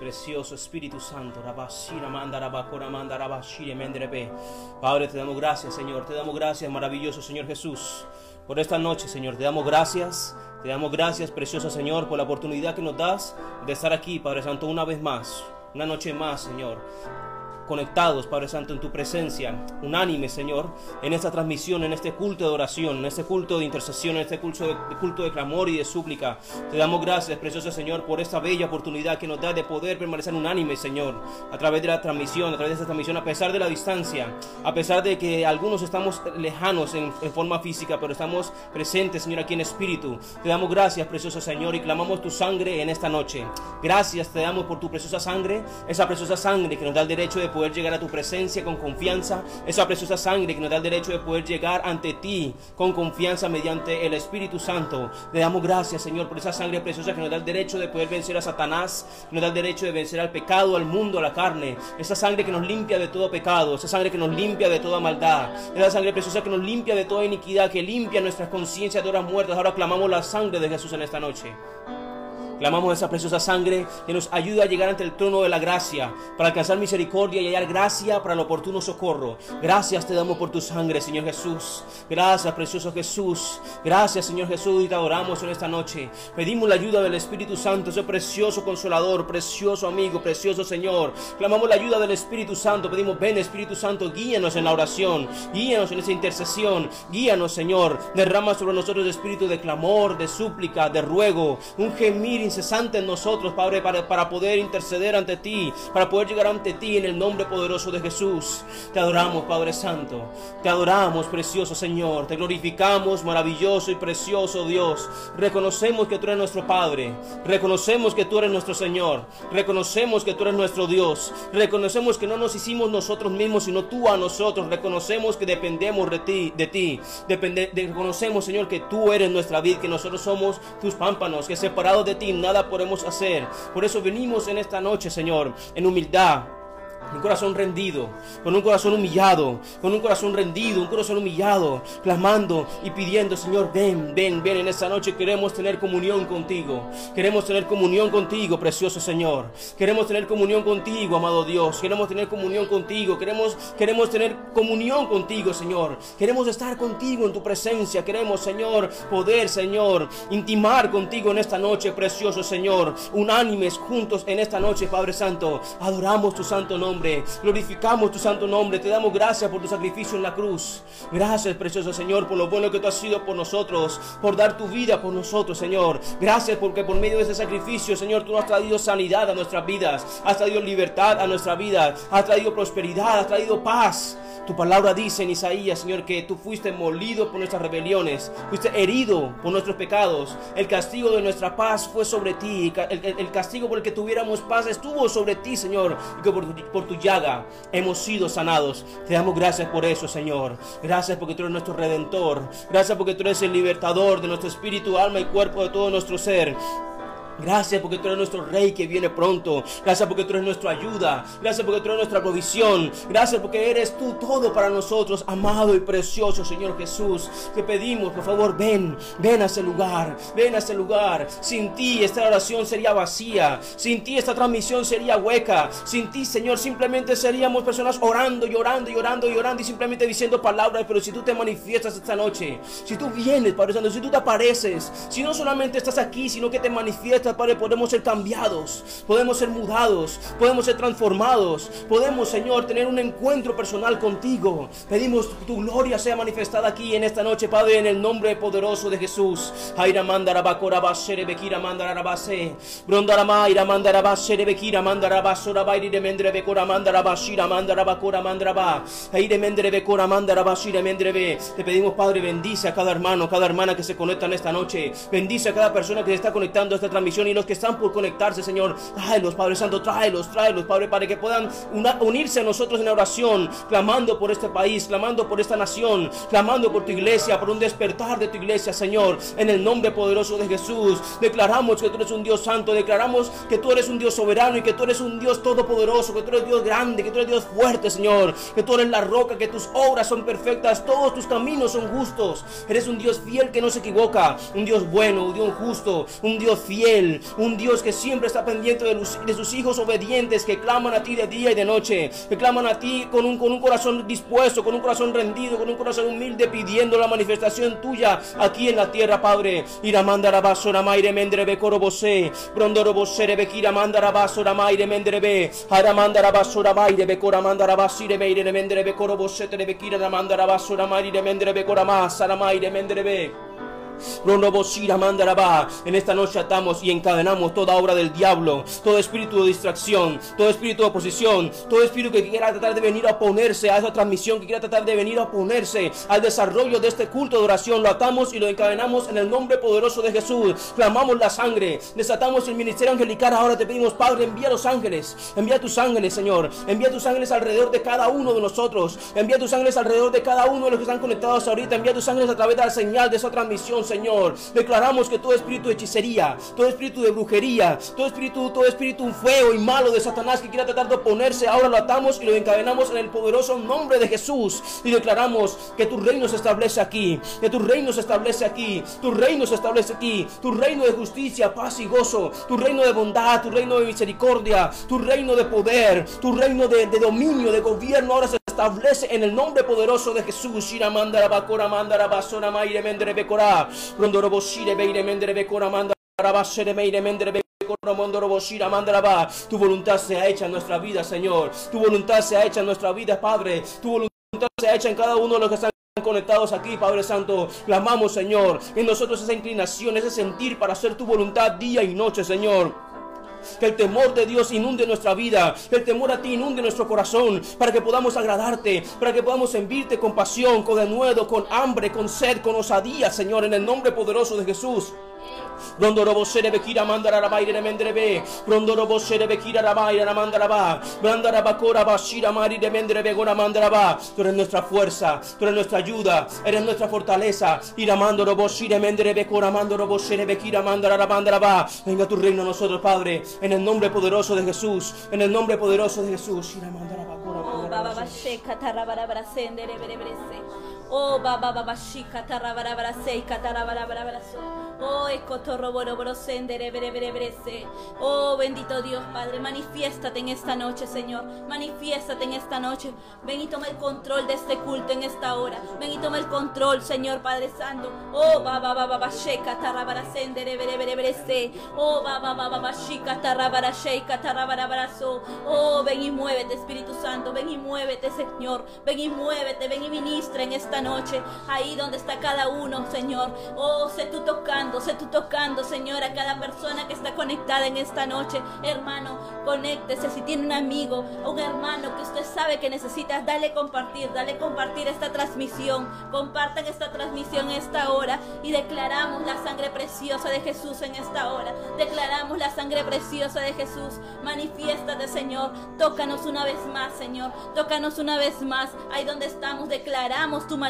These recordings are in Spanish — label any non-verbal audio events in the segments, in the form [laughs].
Precioso Espíritu Santo, Padre, te damos gracias, Señor, te damos gracias, maravilloso Señor Jesús, por esta noche, Señor, te damos gracias, te damos gracias, precioso Señor, por la oportunidad que nos das de estar aquí, Padre Santo, una vez más, una noche más, Señor conectados, Padre Santo, en tu presencia, unánime, Señor, en esta transmisión, en este culto de oración, en este culto de intercesión, en este culto de, culto de clamor y de súplica. Te damos gracias, precioso Señor, por esta bella oportunidad que nos da de poder permanecer unánime, Señor, a través de la transmisión, a través de esta transmisión, a pesar de la distancia, a pesar de que algunos estamos lejanos en, en forma física, pero estamos presentes, Señor, aquí en espíritu. Te damos gracias, precioso Señor, y clamamos tu sangre en esta noche. Gracias te damos por tu preciosa sangre, esa preciosa sangre que nos da el derecho de poder poder llegar a tu presencia con confianza, esa preciosa sangre que nos da el derecho de poder llegar ante ti con confianza mediante el Espíritu Santo. Le damos gracias, Señor, por esa sangre preciosa que nos da el derecho de poder vencer a Satanás, nos da el derecho de vencer al pecado, al mundo, a la carne. Esa sangre que nos limpia de todo pecado, esa sangre que nos limpia de toda maldad, esa sangre preciosa que nos limpia de toda iniquidad, que limpia nuestras conciencias de horas muertas. Ahora clamamos la sangre de Jesús en esta noche. Clamamos esa preciosa sangre que nos ayuda a llegar ante el trono de la gracia para alcanzar misericordia y hallar gracia para el oportuno socorro. Gracias te damos por tu sangre, Señor Jesús. Gracias, precioso Jesús. Gracias, Señor Jesús, y te adoramos en esta noche. Pedimos la ayuda del Espíritu Santo, ese precioso consolador, precioso amigo, precioso Señor. Clamamos la ayuda del Espíritu Santo. Pedimos, ven Espíritu Santo, guíanos en la oración, guíanos en esa intercesión, guíanos, Señor. Derrama sobre nosotros el espíritu de clamor, de súplica, de ruego, un gemir incesante en nosotros, Padre, para, poder interceder ante ti, para poder llegar ante ti en el nombre poderoso de Jesús. Te adoramos, Padre Santo. Te adoramos, precioso Señor. Te glorificamos, maravilloso y precioso Dios. Reconocemos que tú eres nuestro Padre. Reconocemos que tú eres nuestro Señor. Reconocemos que tú eres nuestro Dios. Reconocemos que no nos hicimos nosotros mismos, sino tú a nosotros. Reconocemos que dependemos de ti. De ti. Reconocemos, Señor, que tú eres nuestra vida, que nosotros somos tus pámpanos, que separados de ti nada podemos hacer. Por eso venimos en esta noche, Señor, en humildad un corazón rendido, con un corazón humillado, con un corazón rendido, un corazón humillado, clamando y pidiendo, Señor, ven, ven, ven en esta noche. Queremos tener comunión contigo. Queremos tener comunión contigo, precioso Señor. Queremos tener comunión contigo, amado Dios. Queremos tener comunión contigo. Queremos, queremos tener comunión contigo, Señor. Queremos estar contigo en tu presencia. Queremos, Señor, poder, Señor, intimar contigo en esta noche, precioso Señor. Unánimes juntos en esta noche, Padre Santo. Adoramos tu santo nombre. Glorificamos tu santo nombre. Te damos gracias por tu sacrificio en la cruz. Gracias, precioso Señor, por lo bueno que tú has sido por nosotros, por dar tu vida por nosotros, Señor. Gracias porque por medio de ese sacrificio, Señor, tú has traído sanidad a nuestras vidas, has traído libertad a nuestra vida, has traído prosperidad, has traído paz. Tu palabra dice en Isaías, Señor, que tú fuiste molido por nuestras rebeliones, fuiste herido por nuestros pecados. El castigo de nuestra paz fue sobre ti. El, castigo por el que tuviéramos paz estuvo sobre ti, Señor. Y que por, por llaga hemos sido sanados. Te damos gracias por eso, Señor. Gracias porque tú eres nuestro redentor. Gracias porque tú eres el libertador de nuestro espíritu, alma y cuerpo, de todo nuestro ser. Gracias porque tú eres nuestro rey que viene pronto. Gracias porque tú eres nuestra ayuda. Gracias porque tú eres nuestra provisión. Gracias porque eres tú todo para nosotros, amado y precioso Señor Jesús. Te pedimos, por favor, ven, ven a ese lugar, ven a ese lugar. Sin ti esta oración sería vacía. Sin ti esta transmisión sería hueca. Sin ti, Señor, simplemente seríamos personas orando, llorando, llorando, llorando y simplemente diciendo palabras. Pero si tú te manifiestas esta noche, si tú vienes, Padre Santo, si tú te apareces, si no solamente estás aquí, sino que te manifiestas Padre, podemos ser cambiados, podemos ser mudados, podemos ser transformados, podemos, Señor, tener un encuentro personal contigo. Pedimos tu gloria sea manifestada aquí en esta noche, Padre, en el nombre poderoso de Jesús. Aira bekira. Aire. Te pedimos, Padre, bendice a cada hermano, cada hermana que se conecta en esta noche. Bendice a cada persona que se está conectando a esta transmisión y los que están por conectarse, Señor. Tráelos, Padre Santo, tráelos, tráelos, Padre, para que puedan unirse a nosotros en oración, clamando por este país, clamando por esta nación, clamando por tu iglesia, por un despertar de tu iglesia, Señor. En el nombre poderoso de Jesús, declaramos que tú eres un Dios santo, declaramos que tú eres un Dios soberano y que tú eres un Dios todopoderoso, que tú eres Dios grande, que tú eres Dios fuerte, Señor, que tú eres la roca, que tus obras son perfectas, todos tus caminos son justos. Eres un Dios fiel que no se equivoca, un Dios bueno, un Dios justo, un Dios fiel un Dios que siempre está pendiente de, de sus hijos obedientes que claman a ti de día y de noche, que claman a ti con un, con un corazón dispuesto, con un corazón rendido, con un corazón humilde, pidiendo la manifestación tuya aquí en la tierra, Padre. Iramandara basora maire mendrebe corobose, brondoro bosere bekira mandara basora maire mendrebe, aramandara basora maire bekora mandara basire meire mendrebe corobose te bekira mandara basora maire mendrebe coramas, aramaire mendrebe. En esta noche atamos y encadenamos toda obra del diablo, todo espíritu de distracción, todo espíritu de oposición, todo espíritu que quiera tratar de venir a oponerse a esa transmisión, que quiera tratar de venir a oponerse al desarrollo de este culto de oración. Lo atamos y lo encadenamos en el nombre poderoso de Jesús. Clamamos la sangre, desatamos el ministerio angelical. Ahora te pedimos, Padre, envía los ángeles, envía tus ángeles, Señor, envía tus ángeles alrededor de cada uno de nosotros, envía tus ángeles alrededor de cada uno de los que están conectados ahorita, envía tus ángeles a través de la señal de esa transmisión, Señor. Declaramos que todo espíritu de hechicería, todo espíritu de brujería, todo espíritu, todo espíritu feo y malo de Satanás que quiera tratar de oponerse, ahora lo atamos y lo encadenamos en el poderoso nombre de Jesús. Y declaramos que tu reino se establece aquí, que tu reino se establece aquí, tu reino se establece aquí, tu reino de justicia, paz y gozo, tu reino de bondad, tu reino de misericordia, tu reino de poder, tu reino de, dominio, de gobierno, ahora se establece en el nombre poderoso de Jesús. Tu voluntad sea hecha en nuestra vida, Señor. Tu voluntad sea hecha en nuestra vida, Padre. Tu voluntad sea hecha en cada uno de los que están conectados aquí, Padre Santo. Clamamos, Señor, en nosotros esa inclinación, ese sentir para hacer tu voluntad día y noche, Señor. Que el temor de Dios inunde nuestra vida. Que el temor a ti inunde nuestro corazón. Para que podamos agradarte. Para que podamos enviarte con pasión, con denuedo, con hambre, con sed, con osadía, Señor. En el nombre poderoso de Jesús. Rondorobo sere bekira mandara rabaire mendrebe. Rondorobo sere bekira rabaire mandaraba. Brandaraba cora bashira mari de mendrebe gora mandaraba. Tú eres nuestra fuerza, tú eres nuestra ayuda, eres nuestra fortaleza. Ira mandorobo shire mendrebe cora mandorobo sere bekira mandara mandaraba. Venga tu reino a nosotros, Padre, en el nombre poderoso de Jesús, en el nombre poderoso de Jesús. Ira mandaraba cora mandaraba. Oh, baba baba shika tarabara bara sei katarabara bara. Oh, ekotorro boro boro sendere bere bere bere se. Oh, bendito Dios Padre, manifiéstate en esta noche, Señor. Manifiéstate en esta noche. Ven y toma el control de este culto en esta hora. Ven y toma el control, Señor Padre Santo. Oh, baba baba baba shika tarabara sendere bere bere bere se. Oh, baba baba baba shika tarabara sheika tarabara. Oh, ven y muévete, Espíritu Santo. Ven y muévete, Señor. Ven y muévete, ven y ministra en esta noche, ahí donde está cada uno, Señor. Oh, sé tú tocando, sé tú tocando, Señor, a cada persona que está conectada en esta noche. Hermano, conéctese. Si tiene un amigo, un hermano que usted sabe que necesita, dale compartir, dale compartir esta transmisión. Compartan esta transmisión esta hora y declaramos la sangre preciosa de Jesús en esta hora. Declaramos la sangre preciosa de Jesús. Manifiéstate, Señor. Tócanos una vez más, Señor. Tócanos una vez más. Ahí donde estamos, declaramos tu manifestación.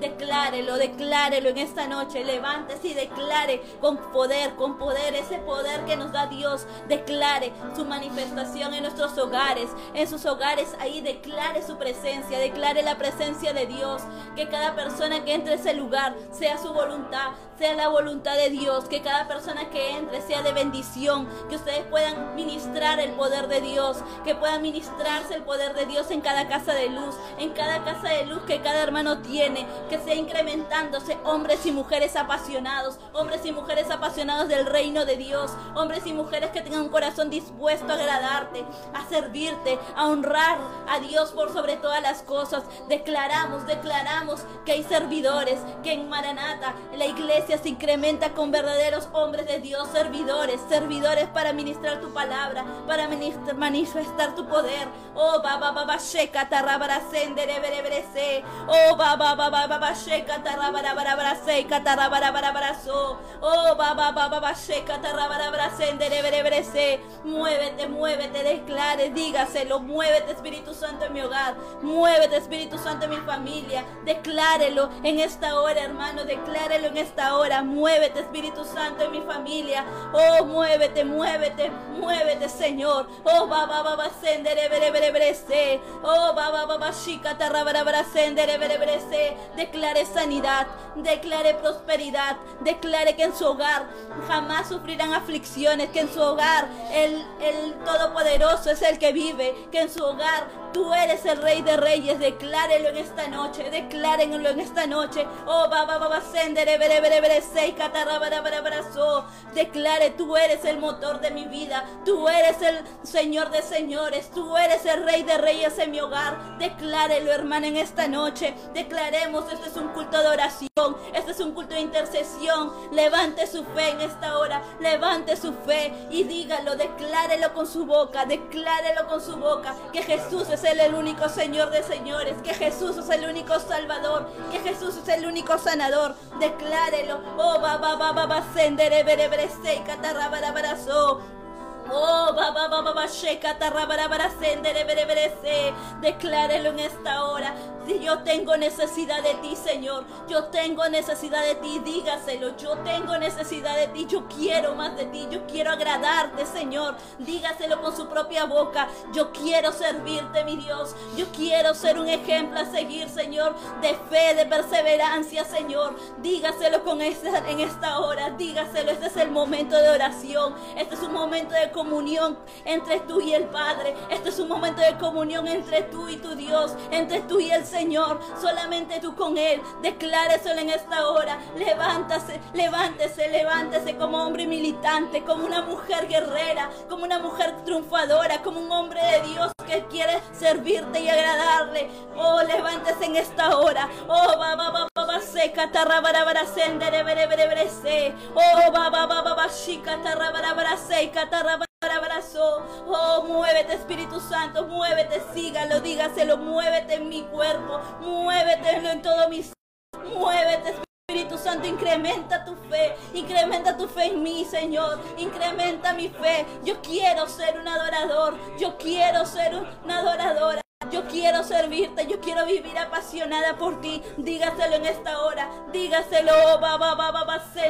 Declárelo, declárelo en esta noche. Levántese y declare con poder, con poder, ese poder que nos da Dios. Declare su manifestación en nuestros hogares, en sus hogares. Ahí declare su presencia, declare la presencia de Dios. Que cada persona que entre a ese lugar sea su voluntad, sea la voluntad de Dios. Que cada persona que entre sea de bendición. Que ustedes puedan ministrar el poder de Dios. Que puedan ministrarse el poder de Dios en cada casa de luz. En cada casa de luz que cada hermano tiene, que sea incrementándose hombres y mujeres apasionados, hombres y mujeres apasionados del reino de Dios, hombres y mujeres que tengan un corazón dispuesto a agradarte, a servirte, a honrar a Dios por sobre todas las cosas. Declaramos, declaramos que hay servidores, que en Maranata la iglesia se incrementa con verdaderos hombres de Dios, servidores, servidores para ministrar tu palabra, para manifestar tu poder. Oh, baba, baba, sheka, sendere, Oh, ba ba ba ba ba ba sheka tarabara bara bara se katarabara bara bara so. Oh, ba ba ba ba ba sheka tarabara bara sendere bere bere se. Muévete, muévete, declare, dígaselo. Muévete, Espíritu Santo en mi hogar. Muévete, Espíritu Santo en mi familia. Declárelo en esta hora, hermano. Declárelo en esta hora. Muévete, Espíritu Santo en mi familia. Oh, muévete, muévete, muévete, Señor. Oh, ba ba sendere bere bere bere se. Oh, ba ba ba ba shika tarabara bara sendere Declare sanidad, declare prosperidad, declare que en su hogar jamás sufrirán aflicciones, que en su hogar el, el Todopoderoso es el que vive, que en su hogar Tú eres el rey de reyes, declárelo en esta noche, declárenlo en esta noche. Oh, baba, baba, sendere, bere, bere, bere, sei, Declare, tú eres el motor de mi vida, tú eres el Señor de señores, tú eres el rey de reyes en mi hogar. Declárelo, hermana, en esta noche. Declaremos, este es un culto de oración, este es un culto de intercesión. Levante su fe en esta hora, levante su fe y dígalo, declárelo con su boca, declárelo con su boca, que Jesús es el único Señor de señores, que Jesús es el único Salvador, que Jesús es el único sanador. Declárelo. Oh, ba ba ba ba ba sendere bere bere se catarra bara bara so. Oh, baba, baba, baba, sheka. Declárelo en esta hora. Yo tengo necesidad de ti, Señor. Yo tengo necesidad de ti. Dígaselo. Yo tengo necesidad de ti. Yo quiero más de ti. Yo quiero agradarte, Señor. Dígaselo con su propia boca. Yo quiero servirte, mi Dios. Yo quiero ser un ejemplo a seguir, Señor. De fe, de perseverancia, Señor. Dígaselo con esta, en esta hora. Dígaselo. Este es el momento de oración. Este es un momento de comunión entre tú y el Padre. Este es un momento de comunión entre tú y tu Dios. Entre tú y el Señor, solamente tú con Él. Decláreselo en esta hora. Levántase, levántese, levántese como hombre militante, como una mujer guerrera, como una mujer triunfadora, como un hombre de Dios que quiere servirte y agradarle. Oh, levántese en esta hora. Oh, va, va, va, va, va, se, catarra, bara, bara, sendere, bere, bere, bere, se. Oh, va, va, va, va, va, shi, catarra, bara, bara, se, catarra, abrazo. Oh, muévete Espíritu Santo, muévete, sígalo, dígaselo, muévete en mi cuerpo, muévete en todo mi ser. Muévete Santo, incrementa tu fe, incrementa tu fe en mí, Señor, incrementa mi fe. Yo quiero ser un adorador, yo quiero ser una adoradora. Yo quiero servirte, yo quiero vivir apasionada por ti. Dígaselo en esta hora, dígaselo,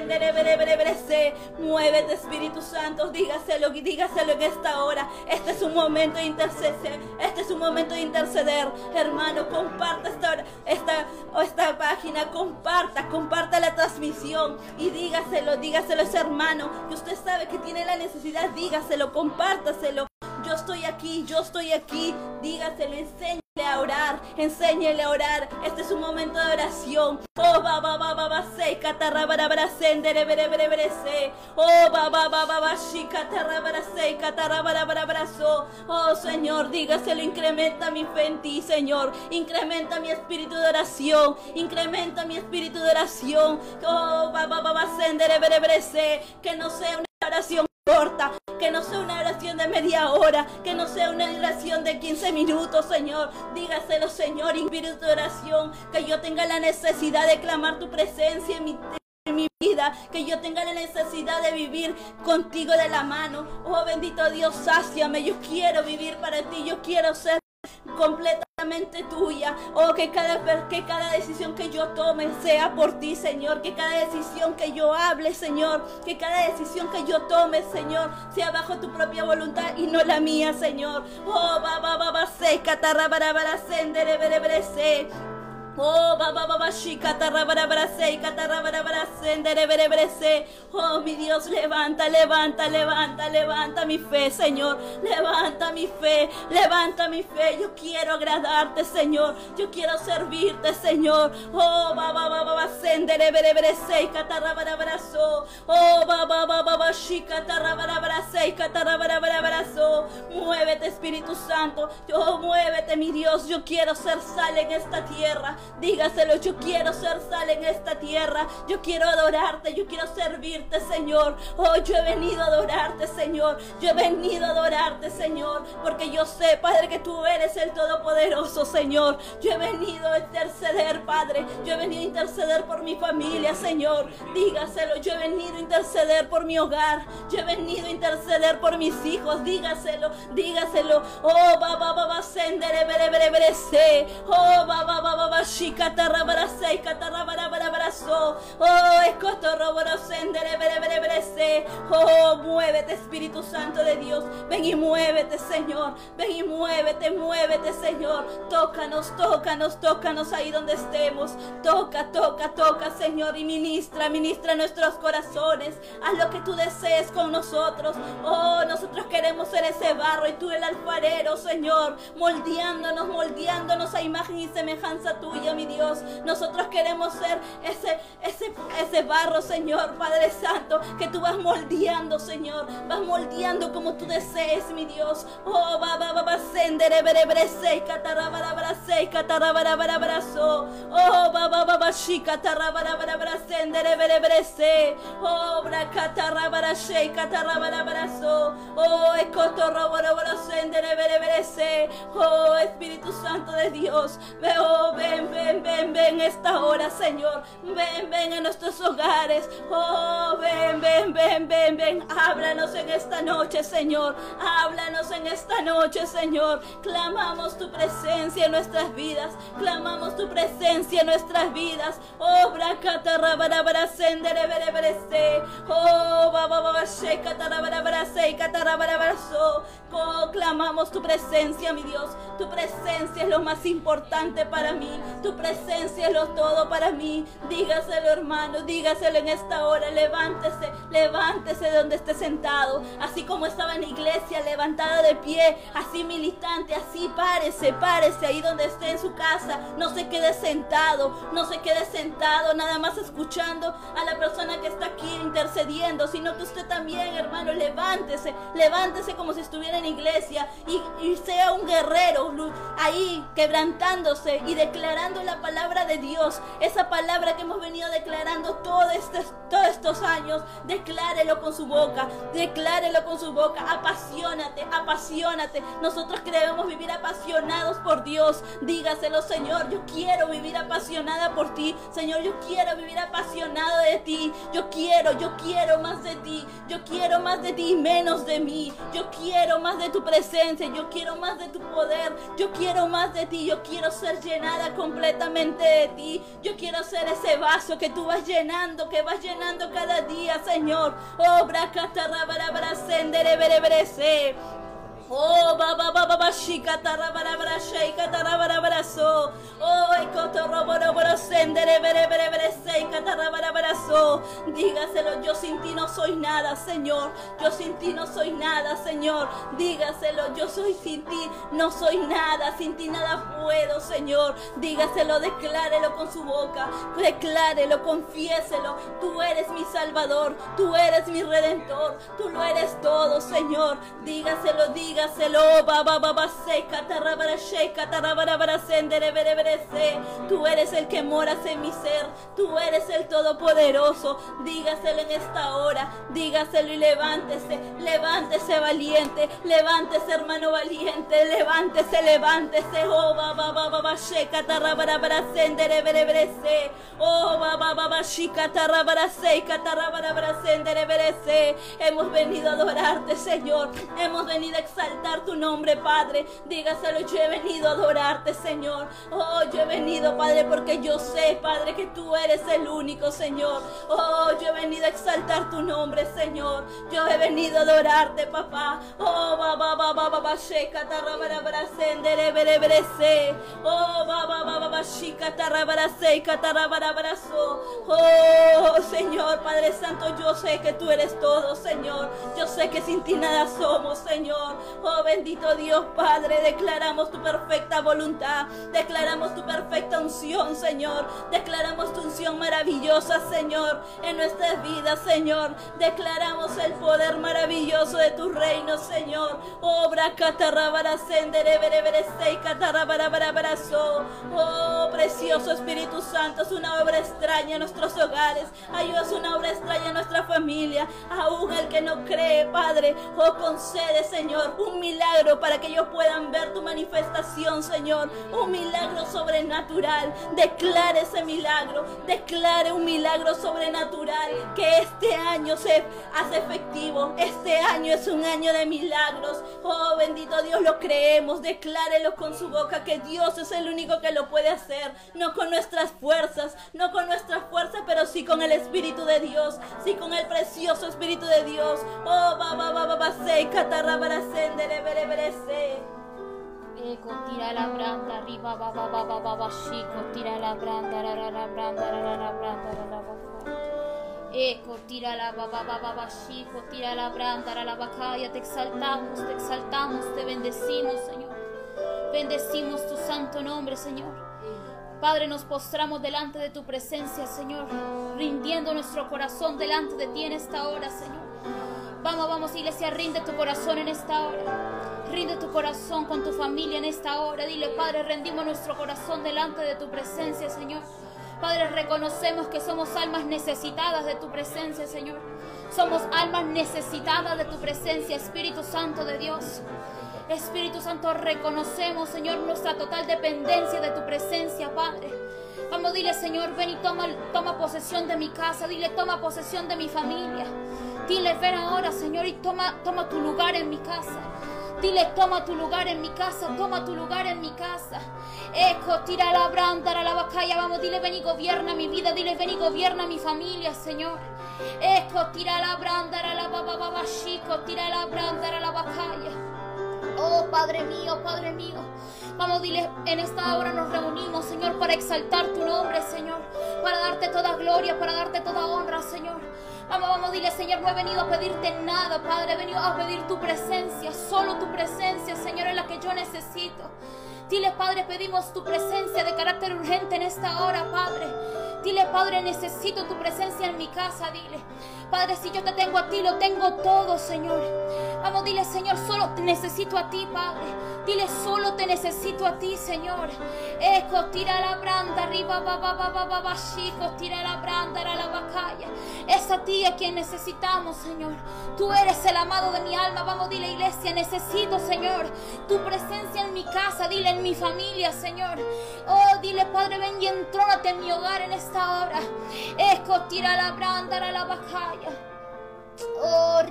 bere, bere, bere, se. Muévete, Espíritu Santo, dígaselo, dígaselo en esta hora. Este es un momento de interceder, este es un momento de interceder. Hermano, comparta esta, esta, esta página, comparta, comparta la transmisión y dígaselo, dígaselo ese hermano que usted sabe que tiene la necesidad, dígaselo, compártaselo yo estoy aquí, yo estoy aquí. Dígaselo, enséñale a orar, enséñale a orar. Este es un momento de oración. Oh, ba, ba, ba, ba, ba, se, catarra, bara, bara, sendere, bere, bere, bere, se. Oh, ba, ba, ba, ba, ba, shi, catarra, bara, se, catarra, bara, bara, bara. Oh, Señor, dígaselo, incrementa mi fe en ti, Señor. Incrementa mi espíritu de oración. Incrementa mi espíritu de oración. Oh, ba, ba, ba, ba, sendere, bere, bere, se. Que no sea una oración corta, que no sea una oración de media hora, que no sea una oración de 15 minutos, Señor. Dígaselo, Señor, espíritu de oración, que yo tenga la necesidad de clamar tu presencia en mi en mi vida, que yo tenga la necesidad de vivir contigo de la mano. Oh bendito Dios, sáciame. Yo quiero vivir para ti, yo quiero ser completamente tuya. Oh, que cada, que cada decisión que yo tome sea por ti, Señor. Que cada decisión que yo hable, Señor. Que cada decisión que yo tome, Señor, sea bajo tu propia voluntad y no la mía, Señor. Oh, ba, ba, ba, ba, se, catarra, bara, bara, sendere, bere, bere, se. Oh, baba baba. Oh, mi Dios, levanta, levanta, levanta, levanta mi fe, Señor. Levanta mi fe, levanta mi fe. Yo quiero agradarte, Señor. Yo quiero servirte, Señor. Oh, baba baba sendere bere brese, kata rabara brazo. Oh, baba baba shikata rabara brase, kata rabara brazo. Muévete, Espíritu Santo. Oh, muévete, mi Dios. Yo quiero ser sal en esta tierra. Dígaselo, yo quiero ser sal en esta tierra. Yo quiero adorarte, yo quiero servirte, Señor. Oh, yo he venido a adorarte, Señor. Yo he venido a adorarte, Señor. Porque yo sé, Padre, que tú eres el Todopoderoso, Señor. Yo he venido a interceder, Padre. Yo he venido a interceder por mi familia, Señor. Dígaselo, yo he venido a interceder por mi hogar. Yo he venido a interceder por mis hijos. Dígaselo, dígaselo. Oh, ba, ba, ba, ba, sendere, bere, bere, bere. Oh, ba, ba, ba, Oh, Oh, muévete, Espíritu Santo de Dios. Ven y muévete, Señor. Ven y muévete, muévete, Señor. Tócanos, tócanos, tócanos ahí donde estemos. Toca, toca, toca, Señor. Y ministra, ministra nuestros corazones. Haz lo que tú desees con nosotros. Oh, nosotros queremos ser ese barro y tú el alfarero, Señor. Moldeándonos, moldeándonos a imagen y semejanza tuya, mi Dios. Nosotros queremos ser ese, ese, ese barro, Señor, Padre Santo, que tú vas moldeando, Señor. Vas moldeando como tú desees, mi Dios. Oh, va, va, va, va, sendere, bere, bere. Oh, va, va, va, va, shi, catarabara, bra, sendere, bere, bere. Oh, bra, catarabara, sei, catarabara, brazo. Oh, escotorro, bro, bro, sendere. Oh, Espíritu Santo de Dios. Oh, ven, ven, ven, ven esta hora, Señor. Ven, ven a nuestros hogares. Oh, ven, ven, ven, ven, ven. Háblanos en esta noche, Señor. Háblanos en esta noche, Señor. Clamamos tu presencia en nuestras vidas. Clamamos tu presencia en nuestras vidas. Oh. Oh, Oh, clamamos tu presencia, mi Dios. Tu presencia es lo más importante para mí. Tu presencia es lo todo para mí. Dígaselo, hermano. Dígaselo en esta hora. Levántese, levántese de donde esté sentado. Así como estaba en la iglesia, levantada de pie. Así militante, así párese, párese ahí donde esté en su casa. No se quede sentado. No se quede sentado nada más escuchando a la persona que está aquí intercediendo. Sino que usted también, hermano, levántese. Levántese como si estuviera en iglesia y, y sea un guerrero ahí quebrantándose y declarando la palabra de Dios, esa palabra que hemos venido declarando todos estos, años, declárelo con su boca, declárelo con su boca, apasionate, apasionate. Nosotros queremos vivir apasionados por Dios. Dígaselo, Señor, yo quiero vivir apasionada por ti. Señor, yo quiero vivir apasionado de ti. Yo quiero, yo quiero más de ti. Yo quiero más de ti y menos de mí. Yo quiero más de tu presencia. Yo quiero más de tu poder. Yo quiero más de ti, yo quiero ser llenada completamente de ti. Yo quiero ser ese vaso que tú vas llenando, que vas llenando cada día, Señor. Oh, bracatarrabarabara sendere bere bere se. Oh, baba baba bashika tarabara bara sheika tarabara bara so. Oh, ekoto roboro boro sendere bere bere bere seika tarabara bara so. Dígaselo, yo sin ti no soy nada, Señor. Yo sin ti no soy nada, Señor. Dígaselo, yo soy sin ti, no soy nada. Sin ti nada puedo, Señor. Dígaselo, declárelo con su boca. Declárelo, confiéselo. Tú eres mi Salvador. Tú eres mi Redentor. Tú lo eres todo, Señor. Dígaselo, dígaselo dígaselo, baba baba seca, tarabara sheka, tarabara bara sendere. Tú eres el que moras en mi ser, tú eres el todopoderoso. Dígaselo en esta hora, dígaselo y levántese, levántese valiente, levántese hermano valiente, levántese, levántese, oh baba baba sheka, tarabara bara sendere bere bere se. Oh baba baba shika, tarabara seca, tarabara bara sendere. Hemos venido a adorarte, Señor. Hemos venido a exaltar tu nombre, Padre. Dígaselo, yo he venido a adorarte, Señor. Oh, yo he venido, Padre, porque yo sé, Padre, que tú eres el único, Señor. Oh, yo he venido a exaltar tu nombre, Señor. Yo he venido a adorarte, papá. Oh, ba ba ba ba ba ba sheka tarabara bara sendere bere bere se. Oh, ba ba ba ba ba shika tarabara se katarabara bara so. Oh, Señor, Padre Santo, yo sé que tú eres todo, Señor. Yo sé que sin ti nada somos, Señor. Oh bendito Dios Padre, declaramos tu perfecta voluntad, declaramos tu perfecta unción, Señor, declaramos tu unción maravillosa, Señor, en nuestras vidas, Señor, declaramos el poder maravilloso de tu reino, Señor. Obra catarrabara Oh, precioso Espíritu Santo, es una obra extraña en nuestros hogares. Ayudas una obra extraña en nuestra familia. Aún el que no cree, Padre, oh concede, Señor, un milagro para que ellos puedan ver tu manifestación, Señor. Un milagro sobrenatural. Declare ese milagro. Declare un milagro sobrenatural que este año se hace efectivo. Este año es un año de milagros. Oh, bendito Dios, lo creemos. Declárelo con su boca que Dios es el único que lo puede hacer. No con nuestras fuerzas, no con nuestras fuerzas, pero sí con el Espíritu de Dios, sí, con el precioso Espíritu de Dios. Oh, ba, ba, se, catarra, bara, se. Ecco, tira la branda, arriba, ba, ba, ba, ba, ba, ba, chico, tira la branda, ra, ra, ra, branda, ra, ra, ra, branda, ra, ra, ba, Ecco, tira la ba, ba, ba, ba, ba, chico, tira la branda, ra, la bacaya, te exaltamos, te exaltamos, te bendecimos, Señor. Bendecimos tu santo nombre, Señor. Padre, nos postramos delante de tu presencia, Señor, rindiendo nuestro corazón delante de ti en esta hora, Señor. Vamos, vamos, iglesia, rinde tu corazón en esta hora. Rinde tu corazón con tu familia en esta hora. Dile, Padre, rendimos nuestro corazón delante de tu presencia, Señor. Padre, reconocemos que somos almas necesitadas de tu presencia, Señor. Somos almas necesitadas de tu presencia, Espíritu Santo de Dios. Espíritu Santo, reconocemos, Señor, nuestra total dependencia de tu presencia, Padre. Vamos, dile, Señor, ven y toma, toma posesión de mi casa. Dile, toma posesión de mi familia. Dile, ven ahora, Señor, y toma, toma tu lugar en mi casa. Dile, toma tu lugar en mi casa, toma tu lugar en mi casa. Eco, tira la branda, la bacaya. Vamos, dile, ven y gobierna mi vida. Dile, ven y gobierna mi familia, Señor. Eco, tira la branda, la baba, baba, chico, la branda, la bacaya. Oh Padre mío, Padre mío. Vamos, dile, en esta hora nos reunimos, Señor, para exaltar tu nombre, Señor. Para darte toda gloria, para darte toda honra, Señor. Vamos, vamos, dile, Señor, no he venido a pedirte nada, Padre. He venido a pedir tu presencia, solo tu presencia, Señor, es la que yo necesito. Dile, Padre, pedimos tu presencia de carácter urgente en esta hora, Padre. Dile, Padre, necesito tu presencia en mi casa, dile. Padre, si yo te tengo a ti, lo tengo todo, Señor. Vamos, dile, Señor, solo te necesito a ti, Padre. Dile, solo te necesito a ti, Señor. Eco, tira la branda, arriba, ba, ba, ba, ba, ba, ba, chico, tira la branda, era la bacalla. Es a ti a quien necesitamos, Señor. Tú eres el amado de mi alma. Vamos, dile, iglesia, necesito, Señor, tu presencia en mi casa, dile, en mi familia, Señor. Oh, dile, Padre, ven y entrónate en mi hogar en esta hora. Eco, tira la branda, la bacalla. Oh,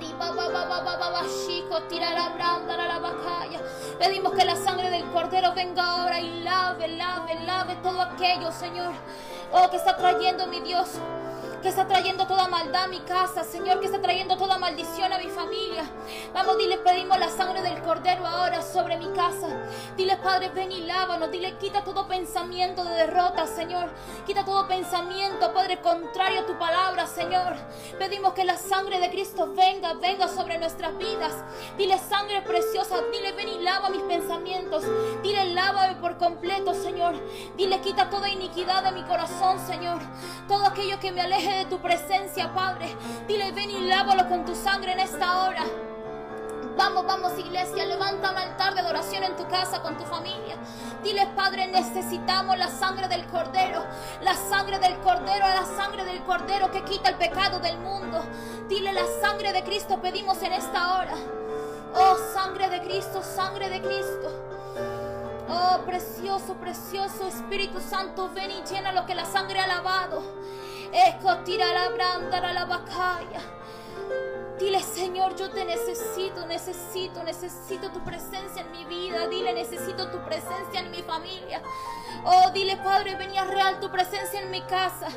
tira la branda, la bacalla. Pedimos que la sangre del cordero venga ahora y lave, lave, lave todo aquello, Señor. Oh, que está trayendo mi Dios que está trayendo toda maldad a mi casa, Señor, que está trayendo toda maldición a mi familia. Vamos, dile, pedimos la sangre del cordero ahora sobre mi casa. Dile, Padre, ven y lávanos. Dile, quita todo pensamiento de derrota, Señor. Quita todo pensamiento, Padre, contrario a tu palabra, Señor. Pedimos que la sangre de Cristo venga, venga sobre nuestras vidas. Dile, sangre preciosa, dile, ven y lava mis pensamientos. Dile, lávame por completo, Señor. Dile, quita toda iniquidad de mi corazón, Señor. Todo aquello que me aleje de tu presencia, Padre. Dile, ven y lávalo con tu sangre en esta hora. Vamos, vamos iglesia, levanta un altar de adoración en tu casa con tu familia. Dile, Padre, necesitamos la sangre del Cordero, la sangre del Cordero, la sangre del Cordero que quita el pecado del mundo. Dile, la sangre de Cristo pedimos en esta hora. Oh, sangre de Cristo, sangre de Cristo. Oh, precioso, precioso Espíritu Santo, ven y llena lo que la sangre ha lavado. Eco, tira la branda, la bacaya. Dile, Señor, yo te necesito, necesito, necesito tu presencia en mi vida. Dile, necesito tu presencia en mi familia. Oh, dile, Padre, venía real tu presencia en mi casa.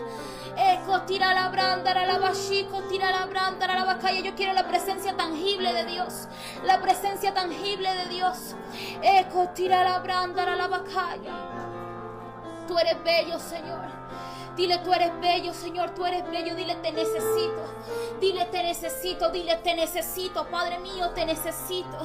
Eco, tira la branda, la bachico, tira la branda, la bacaya. Yo quiero la presencia tangible de Dios. La presencia tangible de Dios. Eco, tira la branda, la bacaya. Tú eres bello, Señor. Dile, tú eres bello, Señor, tú eres bello. Dile, te necesito. Dile, te necesito. Dile, te necesito. Padre mío, te necesito.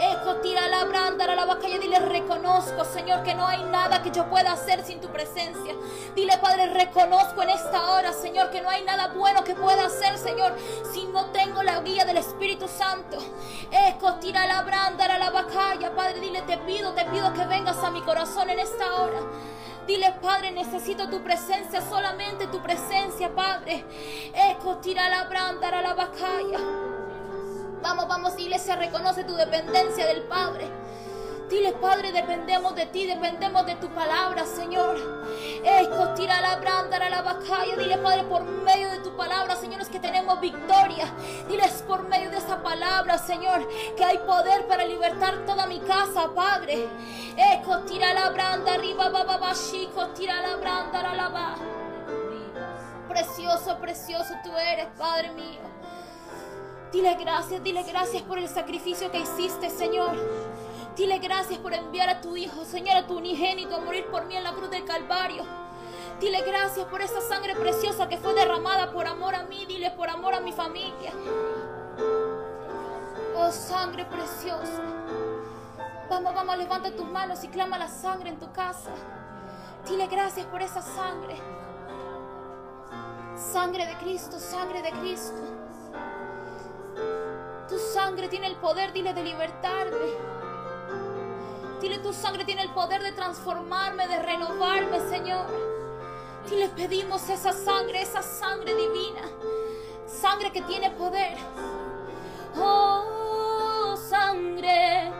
Eco, tira la branda, la bacalla. Dile, reconozco, Señor, que no hay nada que yo pueda hacer sin tu presencia. Dile, Padre, reconozco en esta hora, Señor, que no hay nada bueno que pueda hacer, Señor, si no tengo la guía del Espíritu Santo. Eco, tira la branda, la bacalla. Padre, dile, te pido, te pido que vengas a mi corazón en esta hora. Dile, Padre, necesito tu presencia, solamente tu presencia, Padre. Eco, tira la branda, la bacaya. Vamos, vamos, iglesia, reconoce tu dependencia del Padre. Dile, Padre, dependemos de ti, dependemos de tu palabra, Señor. Eco, tira la branda, la bacaya. Dile, Padre, por medio de tu palabra, Señor, es que tenemos victoria. Diles por medio de esa palabra, Señor, que hay poder para libertar toda mi casa, Padre. Eco, tira la branda, arriba, baba, chico, tira la branda, la lava. precioso, precioso tú eres, Padre mío. Dile gracias, dile gracias por el sacrificio que hiciste, Señor. Dile gracias por enviar a tu Hijo, Señor, a tu unigénito a morir por mí en la cruz del Calvario. Dile gracias por esa sangre preciosa que fue derramada por amor a mí. Dile por amor a mi familia. Oh, sangre preciosa. Vamos, vamos, levanta tus manos y clama la sangre en tu casa. Dile gracias por esa sangre. Sangre de Cristo, sangre de Cristo. Tu sangre tiene el poder, dile, de libertarme. Dile, tu sangre tiene el poder de transformarme, de renovarme, Señor. Dile, pedimos esa sangre, esa sangre divina. Sangre que tiene poder. Oh, sangre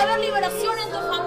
haber liberación en tu familia.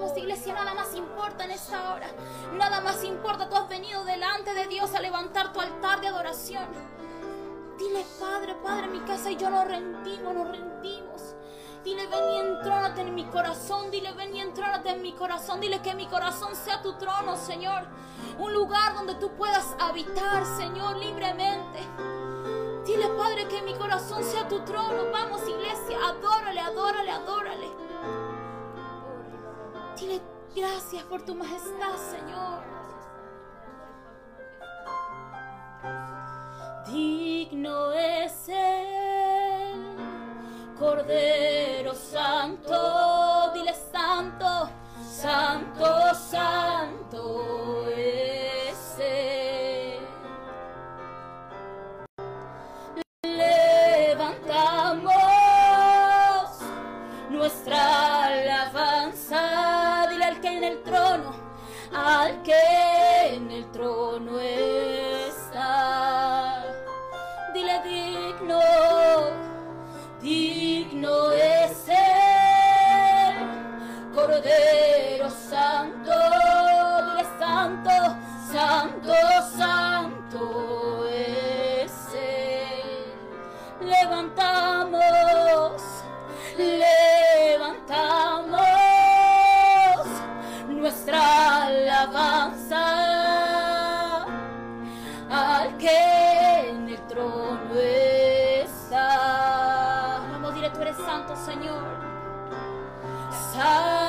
Vamos, iglesia, nada más importa en esta hora. Nada más importa, tú has venido delante de Dios a levantar tu altar de adoración. Dile, Padre, Padre, mi casa y yo nos rendimos, nos rendimos. Dile, ven y entrónate en mi corazón. Dile, ven y entrónate en mi corazón. Dile que mi corazón sea tu trono, Señor. Un lugar donde tú puedas habitar, Señor, libremente. Dile, Padre, que mi corazón sea tu trono. Vamos, iglesia, adórale, adórale, adórale. Dile gracias por tu majestad, Señor. Digno es el Cordero Santo, dile Santo, Santo, Santo es él. Levantamos. el trono, al que en el trono está. Dile digno, digno es el Cordero Santo, dile santo, santo, santo es él. Levanta time.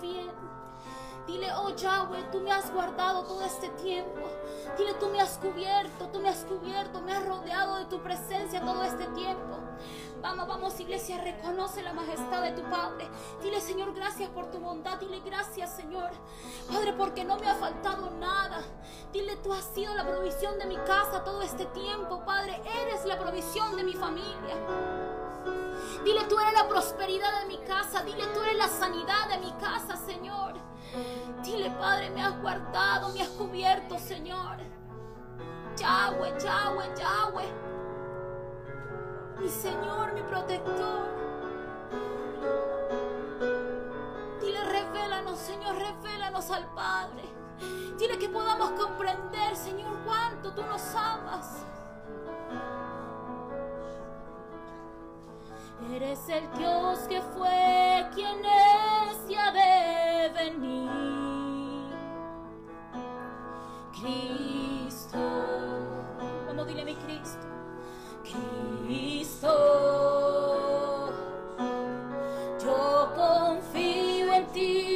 Bien. Dile, oh Yahweh, tú me has guardado todo este tiempo. Dile, tú me has cubierto, tú me has cubierto, me has rodeado de tu presencia todo este tiempo. Vamos, vamos, iglesia, reconoce la majestad de tu Padre. Dile, Señor, gracias por tu bondad. Dile, gracias, Señor. Padre, porque no me ha faltado nada. Dile, tú has sido la provisión de mi casa todo este tiempo, Padre. Eres la provisión de mi familia. Dile, tú eres la prosperidad de mi casa. Dile, tú eres la sanidad de mi casa, Señor. Dile, Padre, me has guardado, me has cubierto, Señor. Yahweh, Yahweh, Yahweh. Mi Señor, mi protector. Dile, revélanos, Señor, revélanos al Padre. Dile que podamos comprender, Señor, cuánto tú nos amas. Eres el Dios que fue, quien es y ha de venir. Cristo. Vamos, dile mi Cristo. Cristo. Yo confío en ti,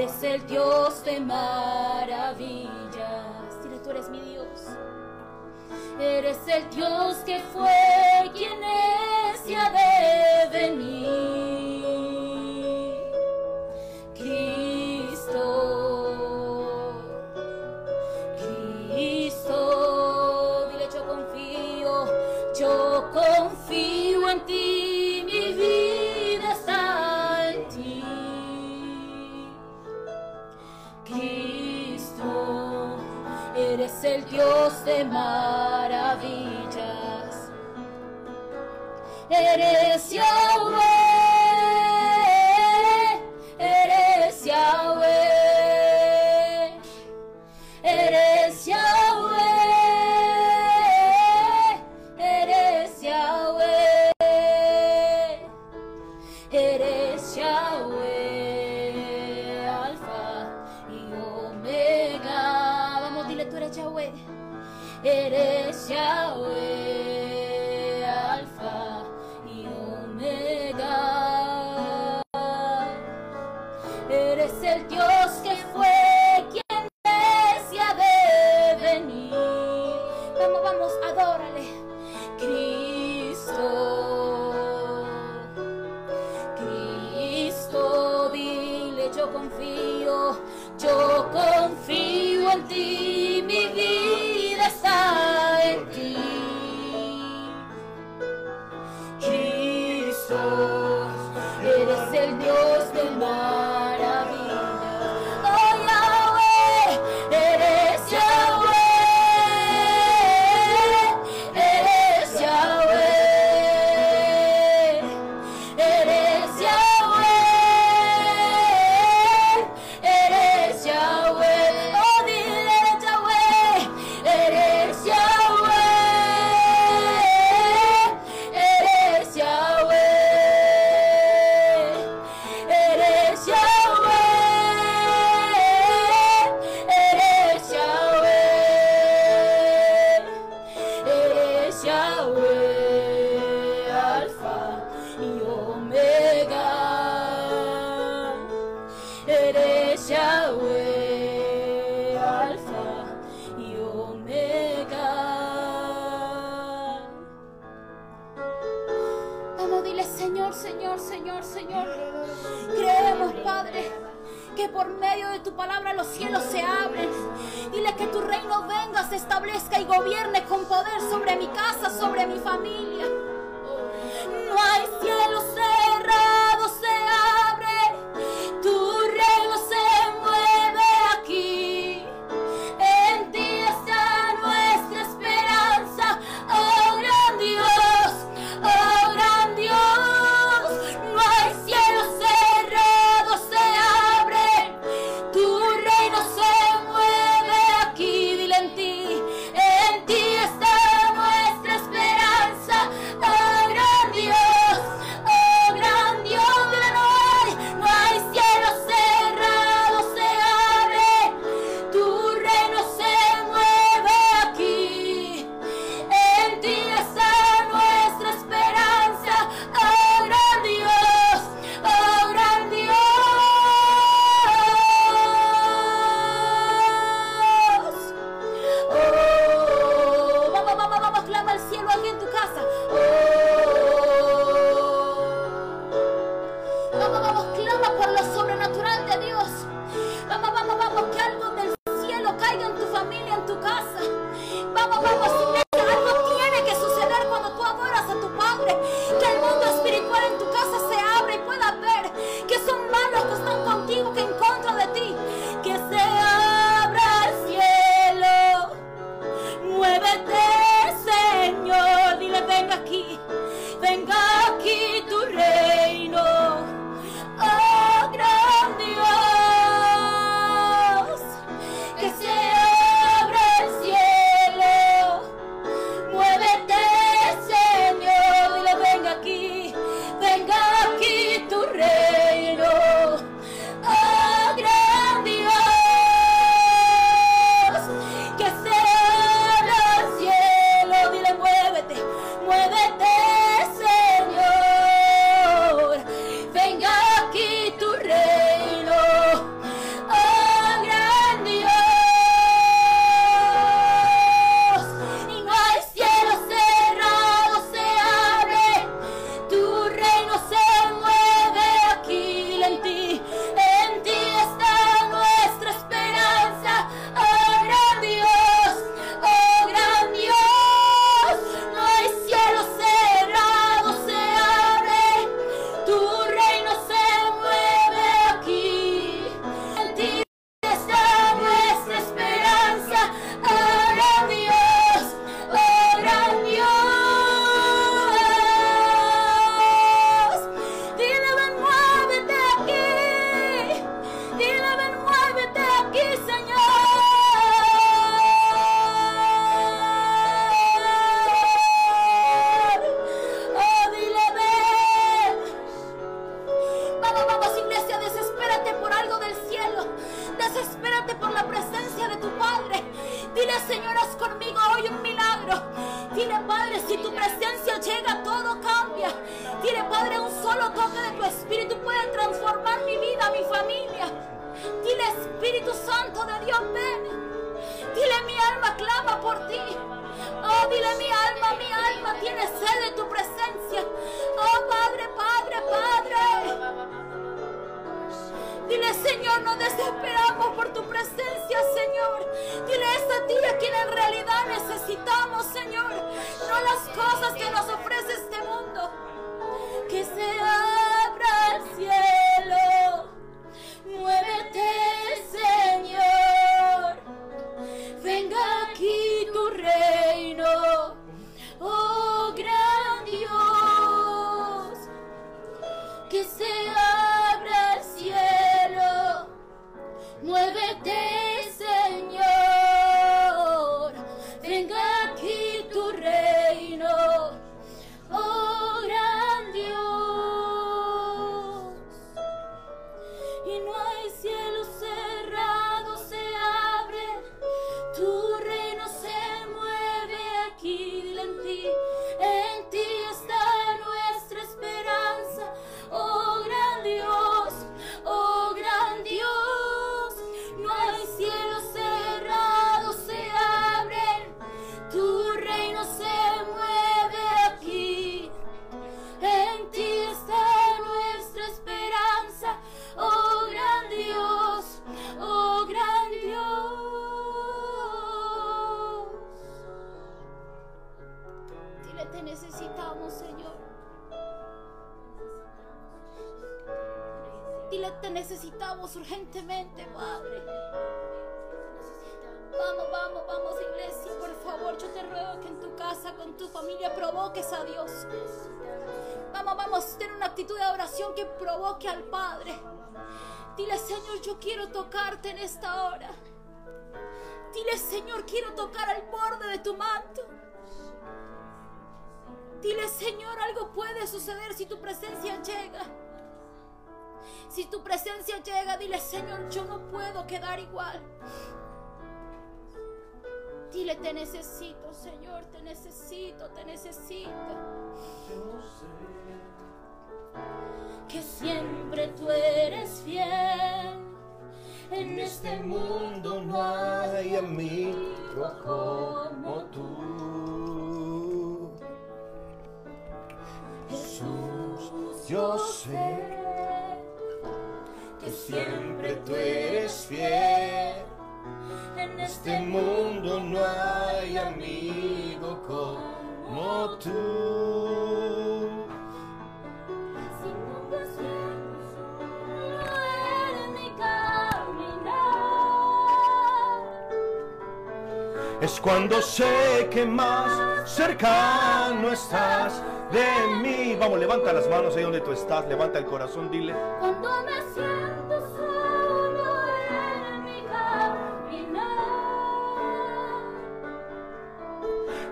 eres el Dios de maravillas. Dile, tú eres mi Dios. Eres el Dios que fue, quien es y ha de venir. Dios Padre. Dile, Señor, yo quiero tocarte en esta hora. Dile, Señor, quiero tocar al borde de tu manto. Dile, Señor, algo puede suceder si tu presencia llega. Si tu presencia llega, dile, Señor, yo no puedo quedar igual. Dile, te necesito, Señor, te necesito, te necesito que siempre tú eres fiel. En este, este mundo no hay amigo como tú. Jesús, yo sé que siempre tú eres fiel. En este, este mundo no hay amigo como tú. Es cuando sé que más cercano estás de mí. Vamos, levanta las manos ahí donde tú estás, levanta el corazón, dile. Cuando me siento solo en mi caminar.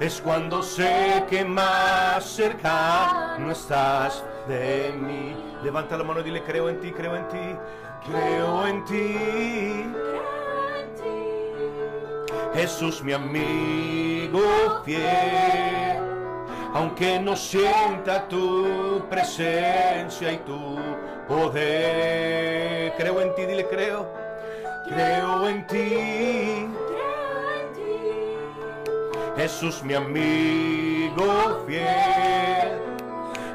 Es cuando sé que más cercano estás de mí. Levanta la mano y dile, creo en ti, creo en ti, creo en ti. Jesús mi amigo fiel, aunque no sienta tu presencia y tu poder. Creo en ti, dile creo. Creo en ti. Jesús mi amigo fiel,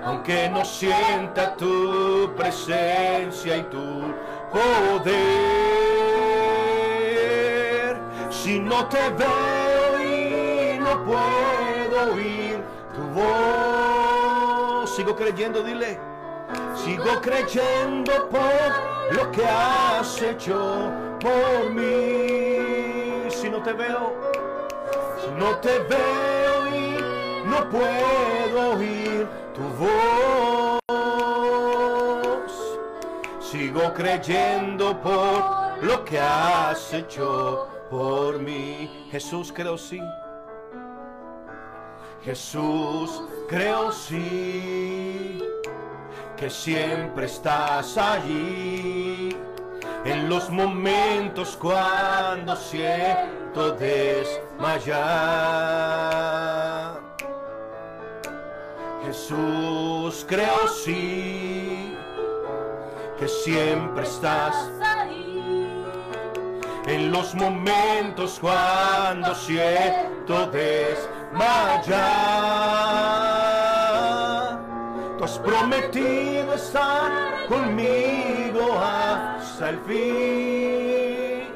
aunque no sienta tu presencia y tu poder. Si no te veo y no puedo oír tu voz, sigo creyendo, dile. Sigo creyendo por lo que has hecho por mí. Si no te veo, si no te veo y no puedo oír tu voz, sigo creyendo por lo que has hecho por mí. Jesús, creo sí. Jesús, creo sí. Que siempre estás allí en los momentos cuando siento desmayar. Jesús, creo sí que siempre estás ahí. En los momentos cuando siento desmayar. Tú has prometido estar conmigo hasta el fin.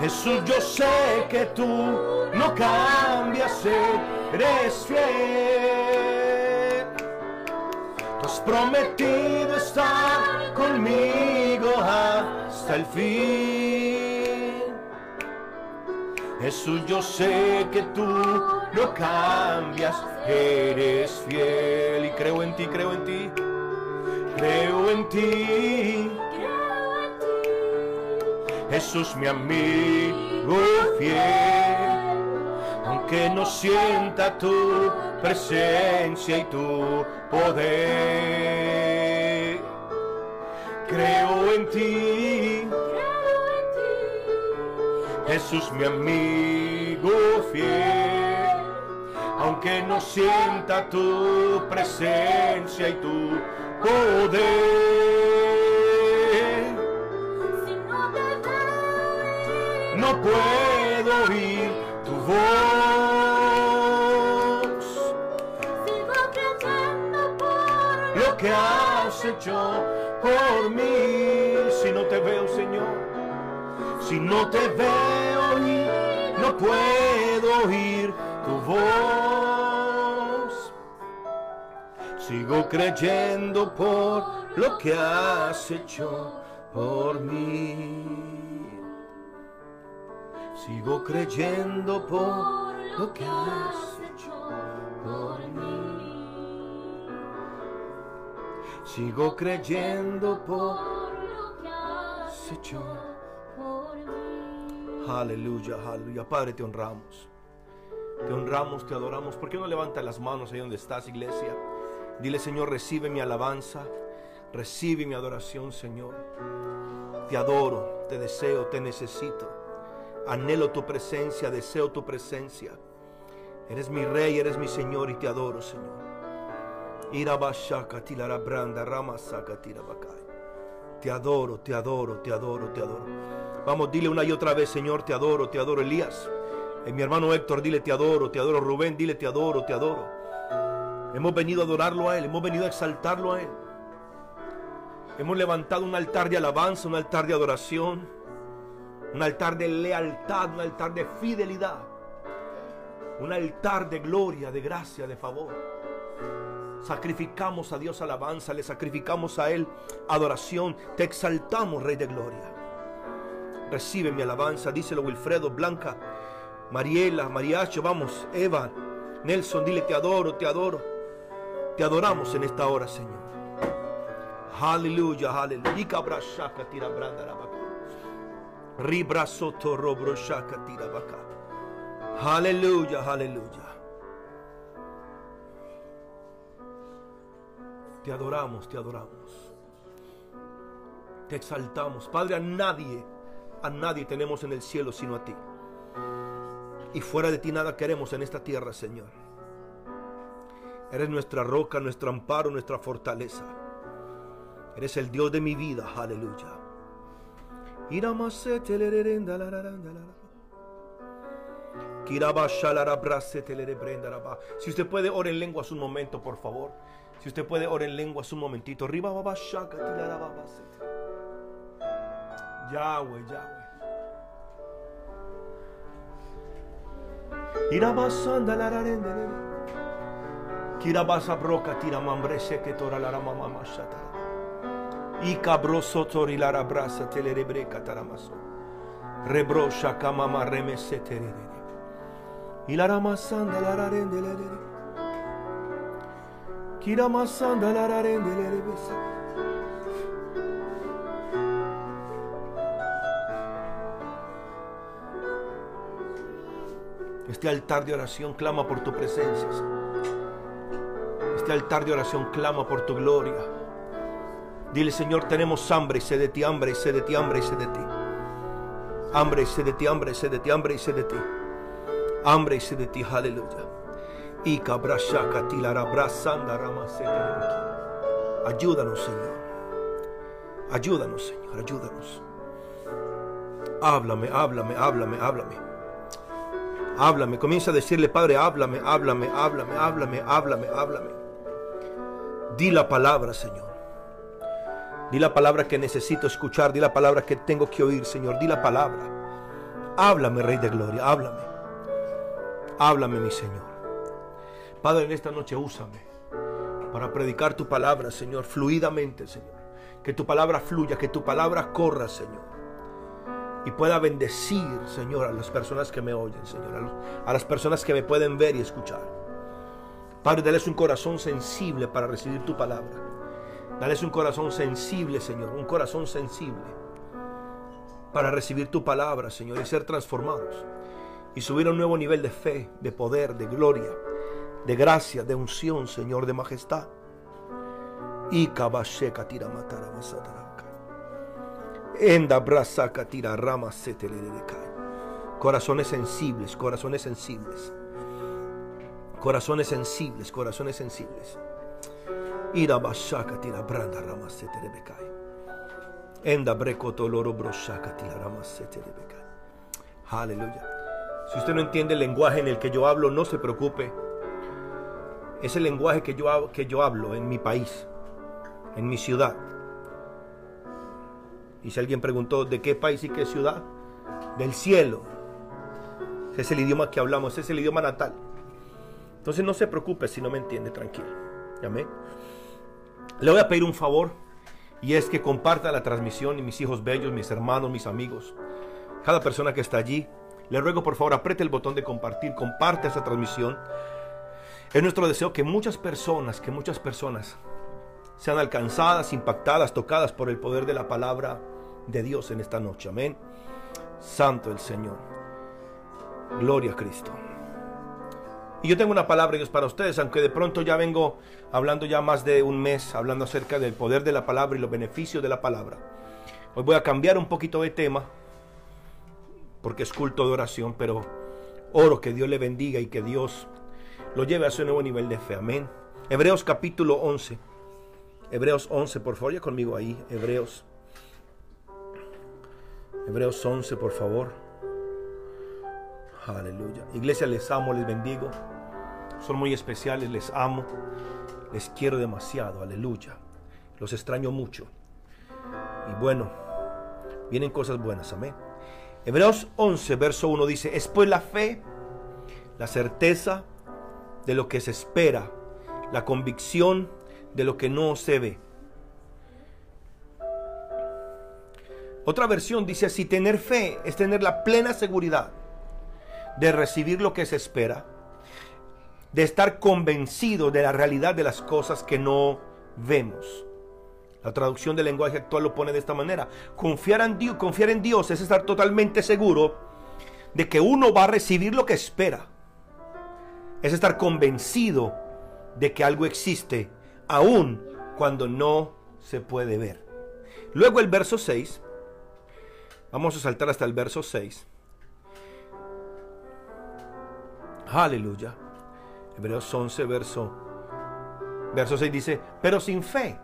Jesús, yo sé que tú no cambias, eres fiel. Tú has prometido estar conmigo hasta el fin. Jesús, yo sé que tú no cambias, eres fiel. Y creo en ti, creo en ti, creo en ti. Jesús, mi amigo fiel, aunque no sienta tu presencia y tu poder. Creo en ti, Creo en ti. Jesús, mi amigo fiel, aunque no sienta tu presencia y tu poder. Si no te no puedo oír tu voz. sigo creyendo por Lo que has hecho por mí, si no te veo, Señor, si no te veo no puedo oír tu voz. Sigo creyendo por lo que has hecho por mí. Sigo creyendo por lo que has hecho por mí. Sigo creyendo por lo que has hecho. por mí. Aleluya, aleluya. Padre, te honramos. Te honramos, te adoramos. ¿Por qué no levantas las manos ahí donde estás, iglesia? Dile, Señor, recibe mi alabanza. Recibe mi adoración, Señor. Te adoro, te deseo, te necesito. Anhelo tu presencia, deseo tu presencia. Eres mi rey, eres mi Señor y te adoro, Señor. Te adoro, te adoro, te adoro, te adoro. Vamos, dile una y otra vez, Señor, te adoro, te adoro, Elías. Eh, mi hermano Héctor, dile te adoro, te adoro. Rubén, dile te adoro, te adoro. Hemos venido a adorarlo a Él, hemos venido a exaltarlo a Él. Hemos levantado un altar de alabanza, un altar de adoración, un altar de lealtad, un altar de fidelidad. Un altar de gloria, de gracia, de favor. Sacrificamos a Dios alabanza, le sacrificamos a Él adoración. Te exaltamos, Rey de Gloria. Recibe mi alabanza, díselo Wilfredo, Blanca, Mariela, Mariacho, vamos, Eva, Nelson, dile te adoro, te adoro. Te adoramos en esta hora, Señor. Aleluya, aleluya. Ikabra shaka Te adoramos, te adoramos. Te exaltamos. Padre, a nadie, a nadie tenemos en el cielo sino a ti. Y fuera de ti nada queremos en esta tierra, Señor. Eres nuestra roca, nuestro amparo, nuestra fortaleza. Eres el Dios de mi vida, aleluya. Si usted puede, ore en lenguas un momento, por favor. Si usted puede, ore en lenguas un momentito. Yahweh, Yahweh. Irabasanda la rarendele. Kirabasa broca tira mambrese que tora la mama mashata. Y cabroso tori la rabrasa telerebreca taramaso. Rebro shaka mama remese terere. Y la ramasanda la rarendele. Este altar de oración clama por tu presencia. Este altar de oración clama por tu gloria. Dile, Señor, tenemos hambre y sed de ti, hambre y sed de ti, hambre y sed de ti. Hambre y sed de ti, hambre y sed de ti, hambre y sed de ti. Hambre y sed de ti, aleluya. Y Ayúdanos, Señor. Ayúdanos, Señor, ayúdanos. Háblame, háblame, háblame, háblame. Háblame, comienza a decirle, Padre, háblame, háblame, háblame, háblame, háblame, háblame. Di la palabra, Señor. Di la palabra que necesito escuchar, di la palabra que tengo que oír, Señor. Di la palabra. Háblame, Rey de Gloria, háblame. Háblame, mi Señor. Padre, en esta noche úsame para predicar tu palabra, Señor, fluidamente, Señor. Que tu palabra fluya, que tu palabra corra, Señor y pueda bendecir, Señor, a las personas que me oyen, Señor, a, las personas que me pueden ver y escuchar. Padre, dales un corazón sensible para recibir tu palabra. Dales un corazón sensible, Señor, un corazón sensible para recibir tu palabra, Señor, y ser transformados y subir a un nuevo nivel de fe, de poder, de gloria, de gracia, de unción, Señor, de majestad. Y kabasheka tira matara. Enda brasaka tira rama. Corazones sensibles, corazones sensibles. Corazones sensibles, corazones sensibles. Ira bashaka tira branda rama. Enda brekoto loro tira rama. Aleluya. Si usted no entiende el lenguaje en el que yo hablo, no se preocupe. Es el lenguaje que yo, que yo hablo en mi país, en mi ciudad. Y si alguien preguntó de qué país y qué ciudad, del cielo. Es el idioma que hablamos, es el idioma natal. Entonces no se preocupe si no me entiende, tranquilo. Amén. Le voy a pedir un favor y es que comparta la transmisión y mis hijos bellos, mis hermanos, mis amigos, cada persona que está allí. Le ruego por favor apriete el botón de compartir, comparte esa transmisión. Es nuestro deseo que muchas personas, que muchas personas sean alcanzadas, impactadas, tocadas por el poder de la palabra de Dios en esta noche. Amén. Santo el Señor. Gloria a Cristo. Y yo tengo una palabra Dios para ustedes, aunque de pronto ya vengo hablando ya más de un mes, hablando acerca del poder de la palabra y los beneficios de la palabra. Hoy voy a cambiar un poquito de tema, porque es culto de oración, pero oro que Dios le bendiga y que Dios lo lleve a su nuevo nivel de fe. Amén. Hebreos capítulo 11. Hebreos 11, por favor, ya conmigo ahí. Hebreos. Hebreos 11, por favor. Aleluya. Iglesia, les amo, les bendigo. Son muy especiales, les amo. Les quiero demasiado. Aleluya. Los extraño mucho. Y bueno, vienen cosas buenas. Amén. Hebreos 11, verso 1 dice, es pues la fe, La certeza de lo que se espera, la convicción de lo que no se ve. Otra versión dice así, tener fe es tener la plena seguridad de recibir lo que se espera, de estar convencido de la realidad de las cosas que no vemos. La traducción del lenguaje actual lo pone de esta manera. Confiar en Dios, confiar en Dios es estar totalmente seguro de que uno va a recibir lo que espera. Es estar convencido de que algo existe, aun cuando no se puede ver. Luego el verso 6 Vamos a saltar hasta el verso 6. Aleluya. Hebreos 11, verso, verso 6 dice, pero sin fe.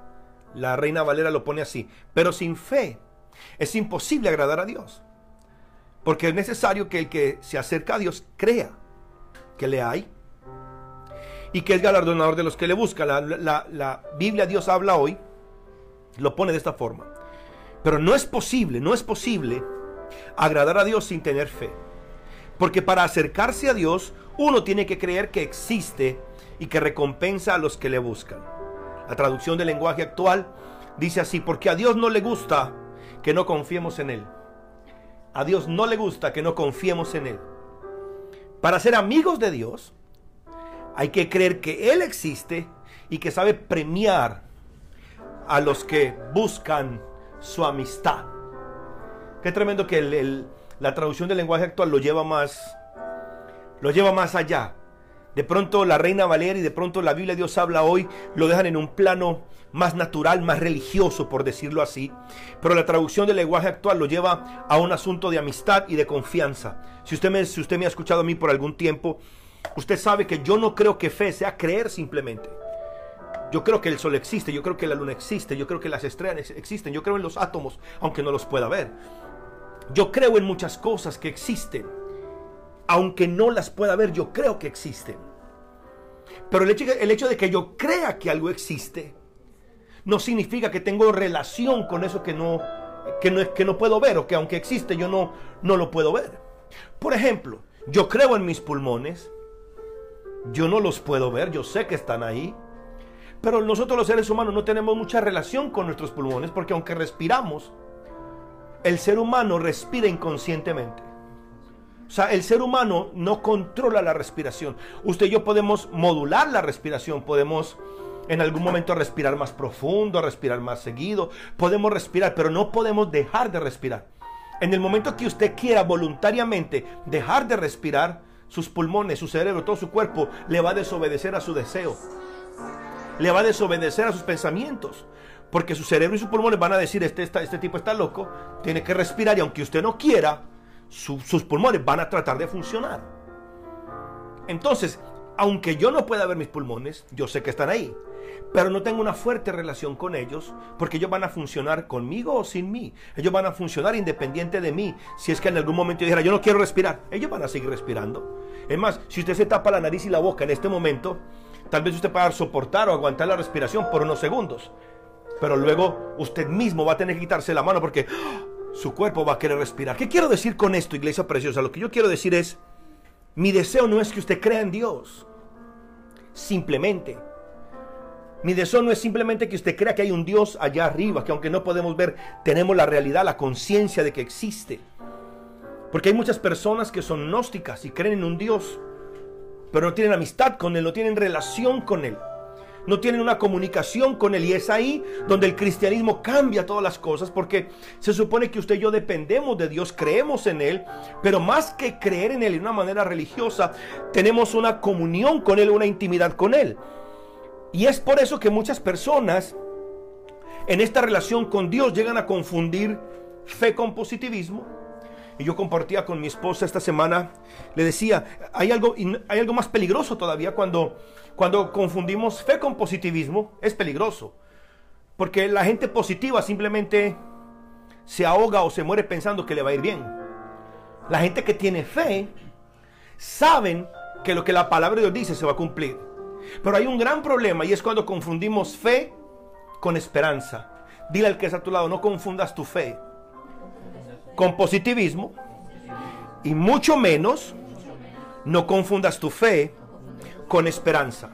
La reina Valera lo pone así, pero sin fe es imposible agradar a Dios. Porque es necesario que el que se acerca a Dios crea que le hay y que es galardonador de los que le buscan. La, la, la Biblia Dios habla hoy, lo pone de esta forma. Pero no es posible, no es posible agradar a Dios sin tener fe. Porque para acercarse a Dios, uno tiene que creer que existe y que recompensa a los que le buscan. La traducción del lenguaje actual dice así, porque a Dios no le gusta que no confiemos en Él. A Dios no le gusta que no confiemos en Él. Para ser amigos de Dios, hay que creer que Él existe y que sabe premiar a los que buscan su amistad. Qué tremendo que la traducción del lenguaje actual lo lleva más, lo lleva más allá. De pronto la Reina Valeria y de pronto la Biblia Dios habla hoy lo dejan en un plano más natural, más religioso, por decirlo así. Pero la traducción del lenguaje actual lo lleva a un asunto de amistad y de confianza. Si usted me, si usted me ha escuchado a mí por algún tiempo, usted sabe que yo no creo que fe sea creer simplemente. Yo creo que el sol existe, yo creo que la luna existe, yo creo que las estrellas existen, yo creo en los átomos, aunque no los pueda ver. Yo creo en muchas cosas que existen, aunque no las pueda ver, yo creo que existen. Pero el hecho, de que yo crea que algo existe, no significa que tengo relación con eso que no, que no, que no puedo ver o que aunque existe yo no, no lo puedo ver. Por ejemplo, yo creo en mis pulmones, yo no los puedo ver, yo sé que están ahí, pero nosotros los seres humanos no tenemos mucha relación con nuestros pulmones porque aunque respiramos, el ser humano respira inconscientemente. O sea, el ser humano no controla la respiración. Usted y yo podemos modular la respiración, podemos en algún momento respirar más profundo, respirar más seguido, podemos respirar, pero no podemos dejar de respirar. En el momento que usted quiera voluntariamente dejar de respirar, sus pulmones, su cerebro, todo su cuerpo le va a desobedecer a su deseo le va a desobedecer a sus pensamientos. Porque su cerebro y sus pulmones van a decir, este, este tipo está loco, tiene que respirar y aunque usted no quiera, sus pulmones van a tratar de funcionar. Entonces, aunque yo no pueda ver mis pulmones, yo sé que están ahí. Pero no tengo una fuerte relación con ellos porque ellos van a funcionar conmigo o sin mí. Ellos van a funcionar independiente de mí. Si es que en algún momento yo dijera, yo no quiero respirar, ellos van a seguir respirando. Es más, si usted se tapa la nariz y la boca en este momento, Tal vez usted pueda soportar o aguantar la respiración por unos segundos. Pero luego usted mismo va a tener que quitarse la mano porque ¡ah! su cuerpo va a querer respirar. ¿Qué quiero decir con esto, iglesia preciosa? Lo que yo quiero decir es, mi deseo no es que usted crea en Dios. Simplemente. Mi deseo no es simplemente que usted crea que hay un Dios allá arriba, que aunque no podemos ver, tenemos la realidad, la conciencia de que existe. Porque hay muchas personas que son gnósticas y creen en un Dios pero no tienen amistad con Él, no tienen relación con Él, no tienen una comunicación con Él. Y es ahí donde el cristianismo cambia todas las cosas, porque se supone que usted y yo dependemos de Dios, creemos en Él, pero más que creer en Él de una manera religiosa, tenemos una comunión con Él, una intimidad con Él. Y es por eso que muchas personas en esta relación con Dios llegan a confundir fe con positivismo y yo compartía con mi esposa esta semana, le decía, hay algo, hay algo más peligroso todavía cuando, cuando confundimos fe con positivismo, es peligroso. Porque la gente positiva simplemente se ahoga o se muere pensando que le va a ir bien. La gente que tiene fe saben que lo que la palabra de Dios dice se va a cumplir. Pero hay un gran problema y es cuando confundimos fe con esperanza. Dile al que está a tu lado, no confundas tu fe con positivismo y mucho menos No confundas tu fe con esperanza.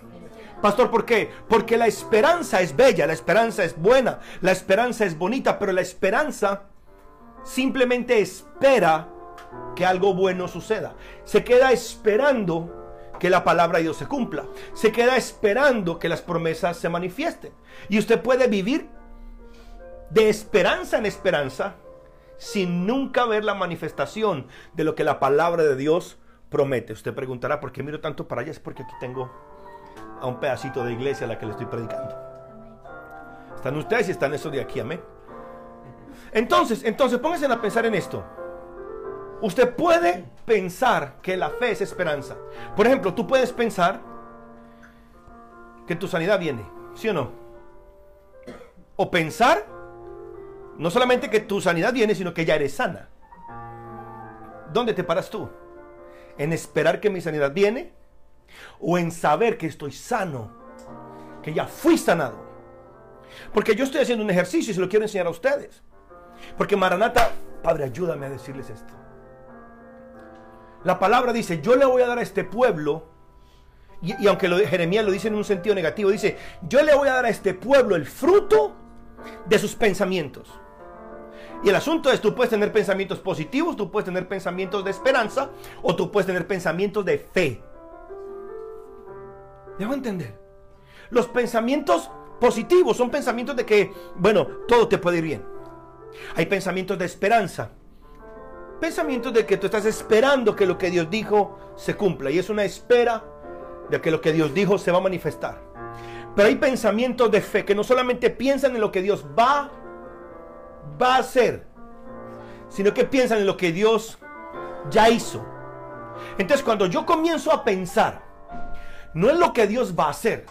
Pastor, ¿por qué? Porque la esperanza es bella, la esperanza es buena, la esperanza es bonita, pero la esperanza simplemente espera que algo bueno suceda. Se queda esperando que la palabra de Dios se cumpla. Se queda esperando que las promesas se manifiesten. Y usted puede vivir de esperanza en esperanza sin nunca ver la manifestación de lo que la palabra de Dios promete. Usted preguntará, ¿por qué miro tanto para allá? Es porque aquí tengo a un pedacito de iglesia a la que le estoy predicando. Están ustedes y están esos de aquí, amén. Entonces, entonces, pónganse a pensar en esto. Usted puede pensar que la fe es esperanza. Por ejemplo, tú puedes pensar que tu sanidad viene, ¿sí o no? O pensar no solamente que tu sanidad viene, sino que ya eres sana. ¿Dónde te paras tú? ¿En esperar que mi sanidad viene? ¿O en saber que estoy sano? Que ya fui sanado. Porque yo estoy haciendo un ejercicio y se lo quiero enseñar a ustedes. Porque Maranata, Padre, ayúdame a decirles esto. La palabra dice, yo le voy a dar a este pueblo, y, aunque lo, Jeremías lo dice en un sentido negativo, dice, yo le voy a dar a este pueblo el fruto de sus pensamientos. Y el asunto es, tú puedes tener pensamientos positivos, tú puedes tener pensamientos de esperanza, o tú puedes tener pensamientos de fe. Debo entender. Los pensamientos positivos son pensamientos de que, bueno, todo te puede ir bien. Hay pensamientos de esperanza. Pensamientos de que tú estás esperando que lo que Dios dijo se cumpla. Y es una espera de que lo que Dios dijo se va a manifestar. Pero hay pensamientos de fe que no solamente piensan en lo que Dios va, va a hacer, sino que piensan en lo que Dios ya hizo. Entonces cuando yo comienzo a pensar, no en lo que Dios va a hacer,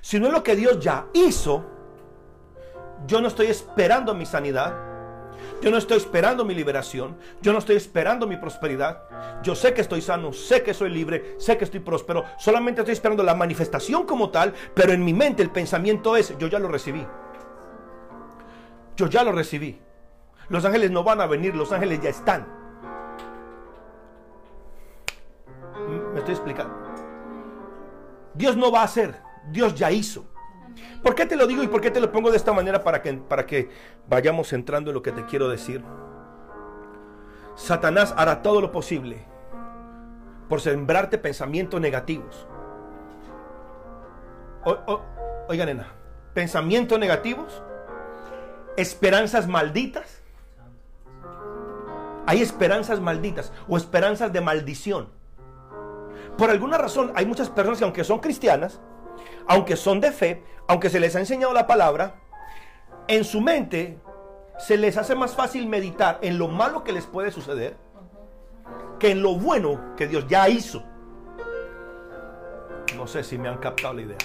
sino en lo que Dios ya hizo, yo no estoy esperando mi sanidad, yo no estoy esperando mi liberación. Yo no estoy esperando mi prosperidad. Yo sé que estoy sano, sé que soy libre, sé que estoy próspero. Solamente estoy esperando la manifestación como tal, pero en mi mente el pensamiento es, yo ya lo recibí. Yo ya lo recibí. Los ángeles no van a venir, los ángeles ya están. Me estoy explicando. Dios no va a hacer, Dios ya hizo. ¿Por qué te lo digo y por qué te lo pongo de esta manera para que, para que vayamos entrando en lo que te quiero decir? Satanás hará todo lo posible por sembrarte pensamientos negativos. oiga, nena, pensamientos negativos, esperanzas malditas. Hay esperanzas malditas o esperanzas de maldición. Por alguna razón hay muchas personas que aunque son cristianas, aunque son de fe, aunque se les ha enseñado la palabra, en su mente se les hace más fácil meditar en lo malo que les puede suceder que en lo bueno que Dios ya hizo. No sé si me han captado la idea.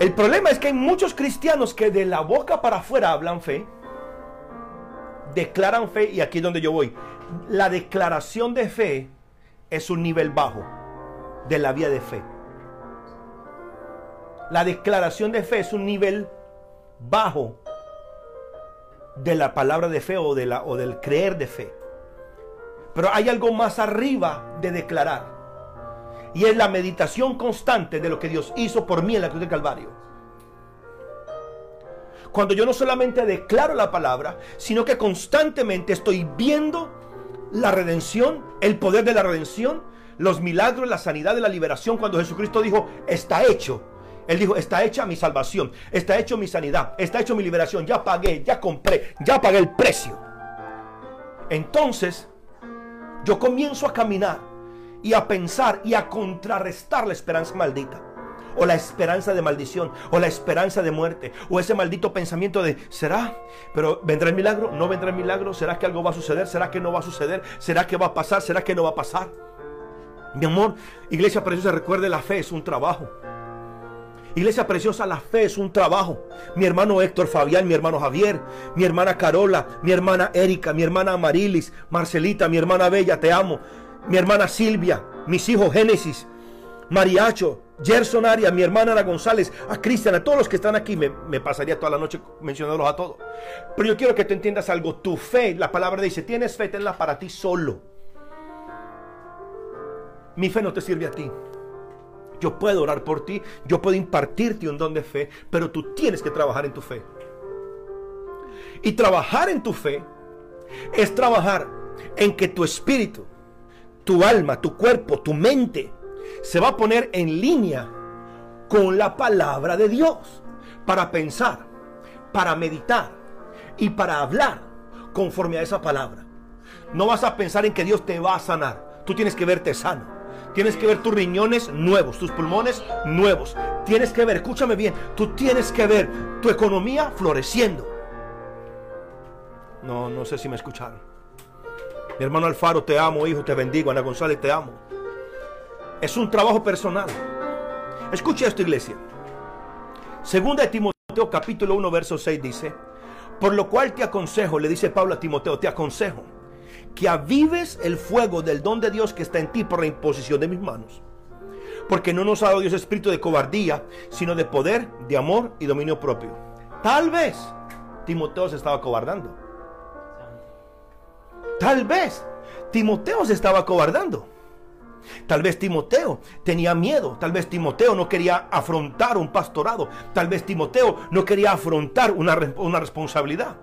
El problema es que hay muchos cristianos que de la boca para afuera hablan fe, declaran fe y aquí es donde yo voy. La declaración de fe es un nivel bajo de la vida de fe. La declaración de fe es un nivel bajo de la palabra de fe o, de la, o del creer de fe. Pero hay algo más arriba de declarar. Y es la meditación constante de lo que Dios hizo por mí en la cruz del Calvario. Cuando yo no solamente declaro la palabra, sino que constantemente estoy viendo la redención, el poder de la redención, los milagros, la sanidad de la liberación, cuando Jesucristo dijo, está hecho él dijo, está hecha mi salvación, está hecho mi sanidad, está hecho mi liberación, ya pagué, ya compré, ya pagué el precio. Entonces, yo comienzo a caminar y a pensar y a contrarrestar la esperanza maldita. O la esperanza de maldición, o la esperanza de muerte, o ese maldito pensamiento de, ¿será? Pero ¿vendrá el milagro? ¿No vendrá el milagro? ¿Será que algo va a suceder? ¿Será que no va a suceder? ¿Será que va a pasar? ¿Será que no va a pasar? Mi amor, iglesia preciosa, recuerde la fe es un trabajo. Iglesia preciosa, la fe es un trabajo. Mi hermano Héctor Fabián, mi hermano Javier, mi hermana Carola, mi hermana Erika, mi hermana Amarilis, Marcelita, mi hermana Bella, te amo. Mi hermana Silvia, mis hijos Génesis, Mariacho, Gerson Arias, mi hermana Ana González, a Cristian, a todos los que están aquí, me, me, pasaría toda la noche mencionándolos a todos. Pero yo quiero que tú entiendas algo. Tu fe, la palabra dice, tienes fe, tenla para ti solo. Mi fe no te sirve a ti. Yo puedo orar por ti, yo puedo impartirte un don de fe, pero tú tienes que trabajar en tu fe. Y trabajar en tu fe es trabajar en que tu espíritu, tu alma, tu cuerpo, tu mente se va a poner en línea con la palabra de Dios para pensar, para meditar y para hablar conforme a esa palabra. No vas a pensar en que Dios te va a sanar. Tú tienes que verte sano. Tienes que ver tus riñones nuevos, tus pulmones nuevos. Tienes que ver, escúchame bien, tú tienes que ver tu economía floreciendo. No, no sé si me escucharon. Mi hermano Alfaro, te amo, hijo, te bendigo. Ana González, te amo. Es un trabajo personal. Escucha esto, iglesia. Segunda de Timoteo capítulo 1, verso 6 dice, por lo cual te aconsejo, le dice Pablo a Timoteo, te aconsejo que avives el fuego del don de Dios que está en ti por la imposición de mis manos. Porque no nos ha dado Dios espíritu de cobardía, sino de poder, de amor y dominio propio. Tal vez Timoteo se estaba cobardando. Tal vez Timoteo se estaba cobardando. Tal vez Timoteo tenía miedo, tal vez Timoteo no quería afrontar un pastorado, tal vez Timoteo no quería afrontar una, una responsabilidad.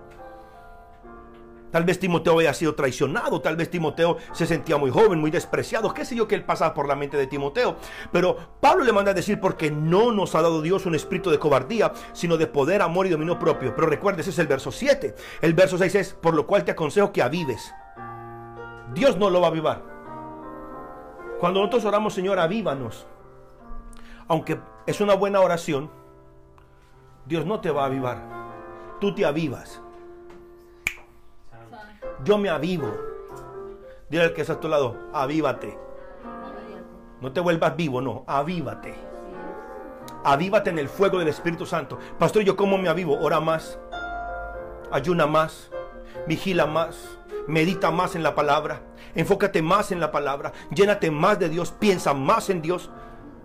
Tal vez Timoteo había sido traicionado, tal vez Timoteo se sentía muy joven, muy despreciado, qué sé yo que él pasaba por la mente de Timoteo. Pero Pablo le manda a decir porque no nos ha dado Dios un espíritu de cobardía, sino de poder, amor y dominio propio. Pero recuerda, ese es el verso 7. El verso 6 es, por lo cual te aconsejo que avives. Dios no lo va a avivar. Cuando nosotros oramos, Señor, avívanos. Aunque es una buena oración, Dios no te va a avivar. Tú te avivas. Yo me avivo. Dile al que está a tu lado, avívate. No te vuelvas vivo, no, avívate. Avívate en el fuego del Espíritu Santo. Pastor, ¿yo cómo me avivo? Ora más, ayuna más, vigila más, medita más en la palabra, enfócate más en la palabra, llénate más de Dios, piensa más en Dios.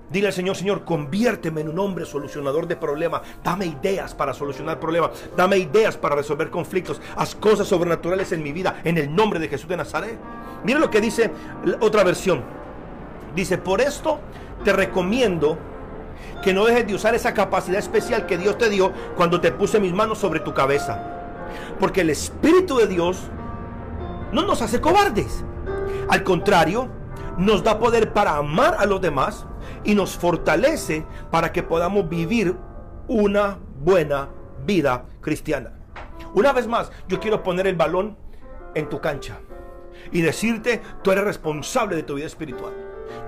Dile al Señor, Señor, conviérteme en un hombre solucionador de problemas. Dame ideas para solucionar problemas. Dame ideas para resolver conflictos. Haz cosas sobrenaturales en mi vida en el nombre de Jesús de Nazaret. Mira lo que dice otra versión. Dice, por esto te recomiendo que no dejes de usar esa capacidad especial que Dios te dio cuando te puse mis manos sobre tu cabeza. Porque el Espíritu de Dios no nos hace cobardes. Al contrario, nos da poder para amar a los demás y nos fortalece para que podamos vivir una buena vida cristiana. Una vez más, yo quiero poner el balón en tu cancha y decirte, tú eres responsable de tu vida espiritual.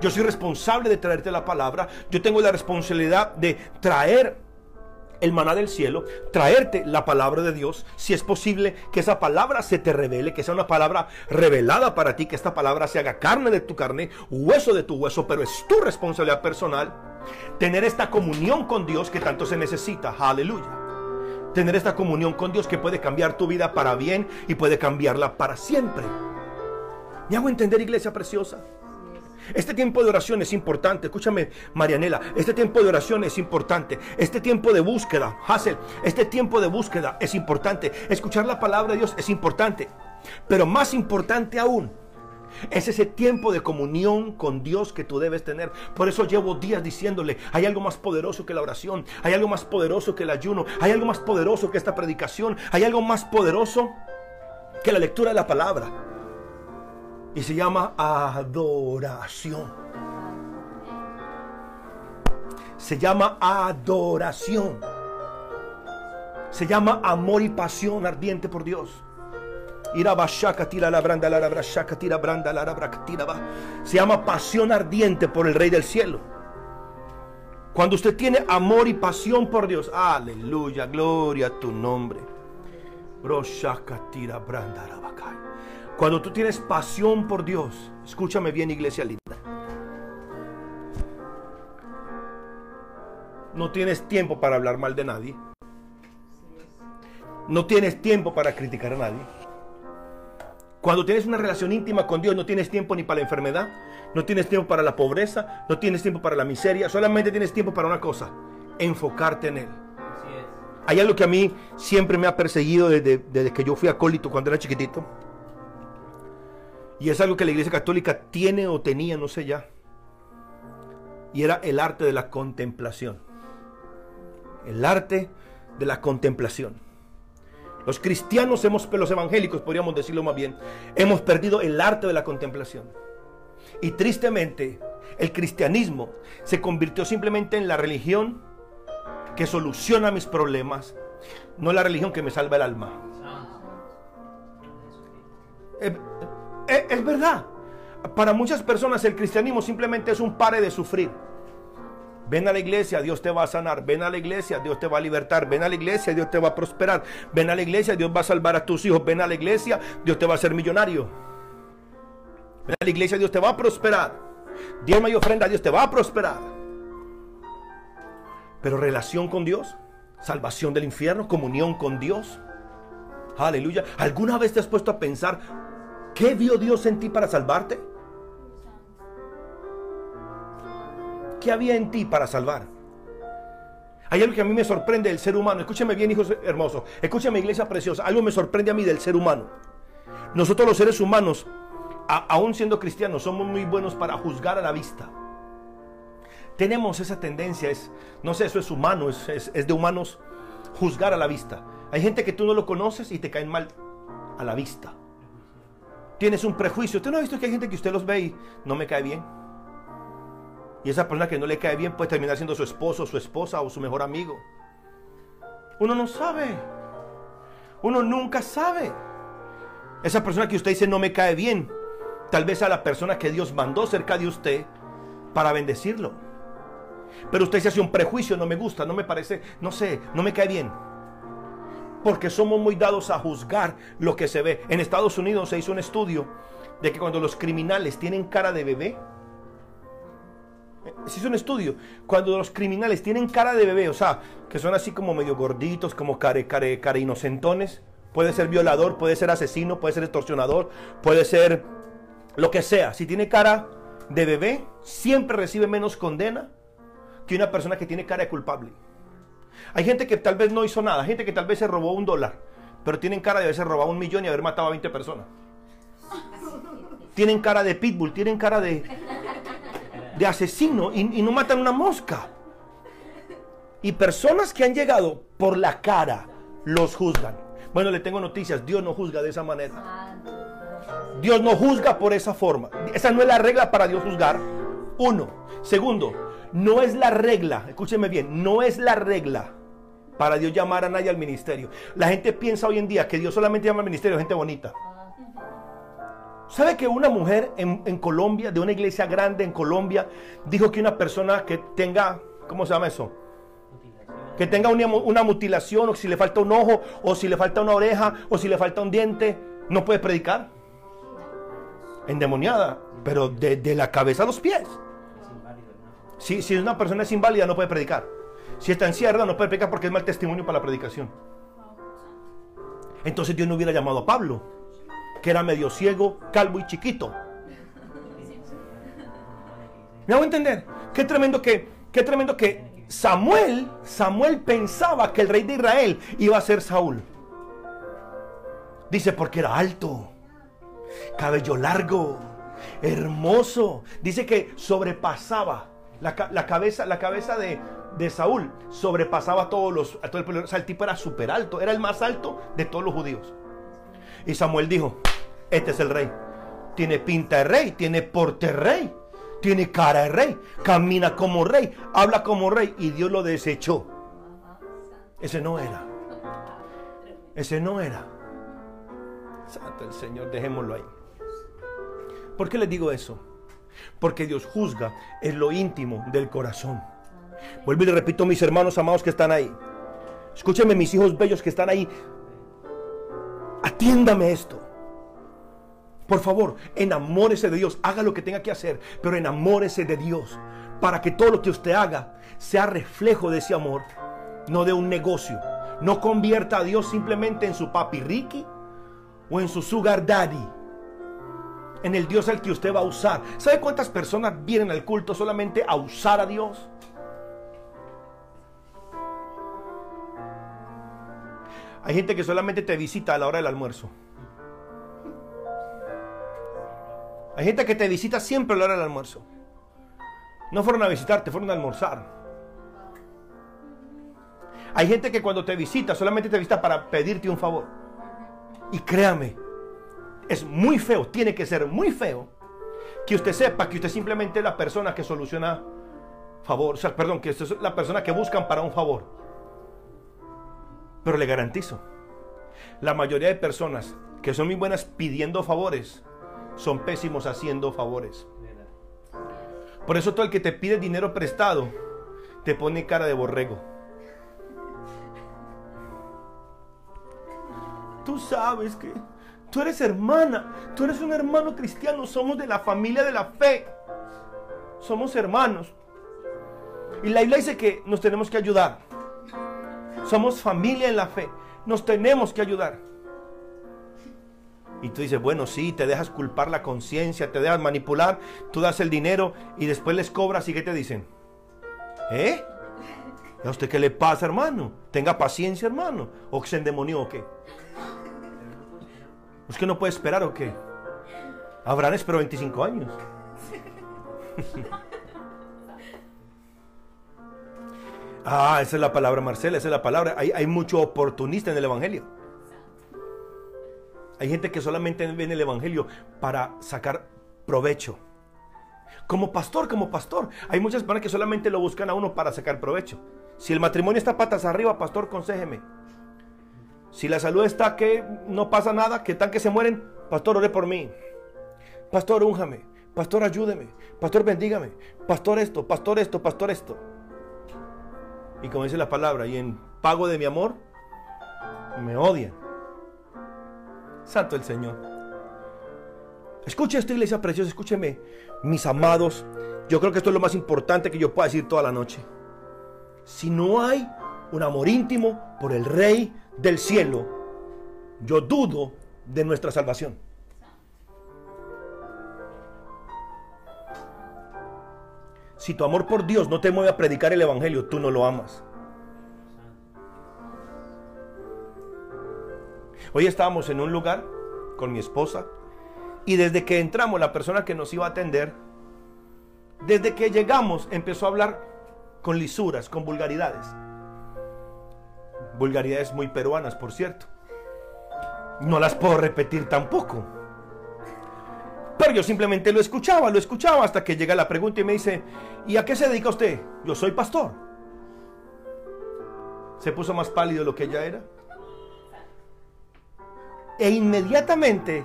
Yo soy responsable de traerte la palabra. Yo tengo la responsabilidad de traer el maná del cielo, traerte la palabra de Dios, si es posible que esa palabra se te revele, que sea una palabra revelada para ti, que esta palabra se haga carne de tu carne, hueso de tu hueso, pero es tu responsabilidad personal tener esta comunión con Dios que tanto se necesita. Aleluya. Tener esta comunión con Dios que puede cambiar tu vida para bien y puede cambiarla para siempre. ¿Me hago entender, iglesia preciosa? Este tiempo de oración es importante. Escúchame, Marianela. Este tiempo de oración es importante. Este tiempo de búsqueda, Hazel. Este tiempo de búsqueda es importante. Escuchar la palabra de Dios es importante. Pero más importante aún es ese tiempo de comunión con Dios que tú debes tener. Por eso llevo días diciéndole, hay algo más poderoso que la oración, hay algo más poderoso que el ayuno, hay algo más poderoso que esta predicación, hay algo más poderoso que la lectura de la palabra. Y se llama adoración. Se llama adoración. Se llama amor y pasión ardiente por Dios. Se llama pasión ardiente por el Rey del Cielo. Cuando usted tiene amor y pasión por Dios, aleluya, gloria a tu nombre. tira branda la cuando tú tienes pasión por Dios, escúchame bien iglesia linda. No tienes tiempo para hablar mal de nadie. No tienes tiempo para criticar a nadie. Cuando tienes una relación íntima con Dios, no tienes tiempo ni para la enfermedad, no tienes tiempo para la pobreza, no tienes tiempo para la miseria, solamente tienes tiempo para una cosa, enfocarte en Él. Hay algo que a mí siempre me ha perseguido desde, desde que yo fui acólito cuando era chiquitito. Y es algo que la Iglesia Católica tiene o tenía, no sé ya. Y era el arte de la contemplación. El arte de la contemplación. Los cristianos hemos, los evangélicos podríamos decirlo más bien, hemos perdido el arte de la contemplación. Y tristemente, el cristianismo se convirtió simplemente en la religión que soluciona mis problemas, no la religión que me salva el alma. Es- es verdad. Para muchas personas el cristianismo simplemente es un pare de sufrir. Ven a la iglesia, Dios te va a sanar. Ven a la iglesia, Dios te va a libertar. Ven a la iglesia, Dios te va a prosperar. Ven a la iglesia, Dios va a salvar a tus hijos. Ven a la iglesia, Dios te va a hacer millonario. Ven a la iglesia, Dios te va a prosperar. Diezma y ofrenda, Dios te va a prosperar. Pero relación con Dios, salvación del infierno, comunión con Dios. Aleluya. ¿Alguna vez te has puesto a pensar qué vio Dios en ti para salvarte? ¿Qué había en ti para salvar? Hay algo que a mí me sorprende del ser humano. Escúcheme bien, hijos hermosos. Escúcheme, iglesia preciosa. Algo me sorprende a mí del ser humano. Nosotros los seres humanos, aún siendo cristianos, somos muy buenos para juzgar a la vista. Tenemos esa tendencia, no sé, eso es humano, es- es de humanos juzgar a la vista. Hay gente que tú no lo conoces y te caen mal a la vista. Tienes un prejuicio. ¿Usted no ha visto que hay gente que usted los ve y no me cae bien? Y esa persona que no le cae bien puede terminar siendo su esposo, su esposa o su mejor amigo. Uno no sabe. Uno nunca sabe. Esa persona que usted dice no me cae bien, tal vez a la persona que Dios mandó cerca de usted para bendecirlo. Pero usted se hace un prejuicio, no me gusta, no me parece, no sé, no me cae bien. Porque somos muy dados a juzgar lo que se ve. En Estados Unidos se hizo un estudio de que cuando los criminales tienen cara de bebé, se hizo un estudio. Cuando los criminales tienen cara de bebé, o sea, que son así como medio gorditos, como care, care, care inocentones, puede ser violador, puede ser asesino, puede ser extorsionador, puede ser lo que sea. Si tiene cara de bebé, siempre recibe menos condena que una persona que tiene cara de culpable. Hay gente que tal vez no hizo nada, gente que tal vez se robó un dólar, pero tienen cara de haberse robado un millón y haber matado a 20 personas. Tienen cara de pitbull, tienen cara de, de asesino y, y no matan una mosca. Y personas que han llegado por la cara los juzgan. Bueno, le tengo noticias, Dios no juzga de esa manera. Dios no juzga por esa forma. Esa no es la regla para Dios juzgar. Uno. Segundo, no es la regla, escúcheme bien, no es la regla para Dios llamar a nadie al ministerio. La gente piensa hoy en día que Dios solamente llama al ministerio gente bonita. ¿Sabe que una mujer en, Colombia, de una iglesia grande en Colombia, dijo que una persona que tenga, ¿cómo se llama eso? Que tenga una, mutilación, o si le falta un ojo, o si le falta una oreja, o si le falta un diente, no puede predicar. Endemoniada, pero de, de la cabeza a los pies. Si, si una persona es inválida, no puede predicar. Si está en no puede predicar porque es mal testimonio para la predicación. Entonces Dios no hubiera llamado a Pablo, que era medio ciego, calvo y chiquito. ¿Me hago entender? Qué tremendo que, qué tremendo que Samuel, Samuel pensaba que el rey de Israel iba a ser Saúl. Dice porque era alto, cabello largo, hermoso. Dice que sobrepasaba la, la cabeza, la cabeza de, de Saúl, sobrepasaba a todos los, a el. O sea, el tipo era súper alto, era el más alto de todos los judíos. Y Samuel dijo, este es el rey. Tiene pinta de rey, tiene porte de rey, tiene cara de rey, camina como rey, habla como rey. Y Dios lo desechó. Ese no era. Ese no era. Santo el Señor, dejémoslo ahí. ¿Por qué les digo eso? Porque Dios juzga en lo íntimo del corazón. Vuelvo y le repito mis hermanos amados que están ahí. Escúchenme mis hijos bellos que están ahí. Atiéndame esto. Por favor, enamórese de Dios. Haga lo que tenga que hacer, pero enamórese de Dios. Para que todo lo que usted haga sea reflejo de ese amor, no de un negocio. No convierta a Dios simplemente en su papi Ricky o en su sugar daddy. En el Dios al que usted va a usar. ¿Sabe cuántas personas vienen al culto solamente a usar a Dios? Hay gente que solamente te visita a la hora del almuerzo. Hay gente que te visita siempre a la hora del almuerzo. No fueron a visitarte, fueron a almorzar. Hay gente que cuando te visita solamente te visita para pedirte un favor. Y créame, es muy feo, tiene que ser muy feo que usted sepa que usted simplemente es la persona que soluciona favor, o sea, perdón, que es la persona que buscan para un favor. Pero le garantizo, la mayoría de personas que son muy buenas pidiendo favores son pésimos haciendo favores. Por eso todo el que te pide dinero prestado te pone cara de borrego. Tú sabes que tú eres hermana, tú eres un hermano cristiano, somos de la familia de la fe. Somos hermanos. Y la Biblia dice que nos tenemos que ayudar. Somos familia en la fe. Nos tenemos que ayudar. Y tú dices, bueno, sí, te dejas culpar la conciencia, te dejas manipular, tú das el dinero y después les cobras y ¿qué te dicen? ¿Eh? ¿A usted qué le pasa, hermano? Tenga paciencia, hermano. ¿O que se endemonió o qué? ¿Es que no puede esperar o qué? Abraham esperó 25 años. [laughs] ah, esa es la palabra, Marcela, esa es la palabra. Hay, hay mucho oportunista en el Evangelio. Hay gente que solamente ve en el Evangelio para sacar provecho. Como pastor, como pastor. Hay muchas personas que solamente lo buscan a uno para sacar provecho. Si el matrimonio está patas arriba, pastor, consejeme. Si la salud está que no pasa nada, que están que se mueren, pastor, ore por mí. Pastor, únjame. Pastor, ayúdeme. Pastor, bendígame. Pastor, esto, pastor, esto, pastor, esto. Y como dice la palabra, y en pago de mi amor, me odian. Santo el Señor. Escuche esta iglesia preciosa, escúcheme, mis amados. Yo creo que esto es lo más importante que yo pueda decir toda la noche. Si no hay un amor íntimo por el Rey del cielo, yo dudo de nuestra salvación. Si tu amor por Dios no te mueve a predicar el Evangelio, tú no lo amas. Hoy estábamos en un lugar con mi esposa y desde que entramos la persona que nos iba a atender, desde que llegamos empezó a hablar con lisuras, con vulgaridades. Vulgaridades muy peruanas, por cierto. No las puedo repetir tampoco. Pero yo simplemente lo escuchaba, lo escuchaba hasta que llega la pregunta y me dice, ¿y a qué se dedica usted? Yo soy pastor. Se puso más pálido lo que ella era. E inmediatamente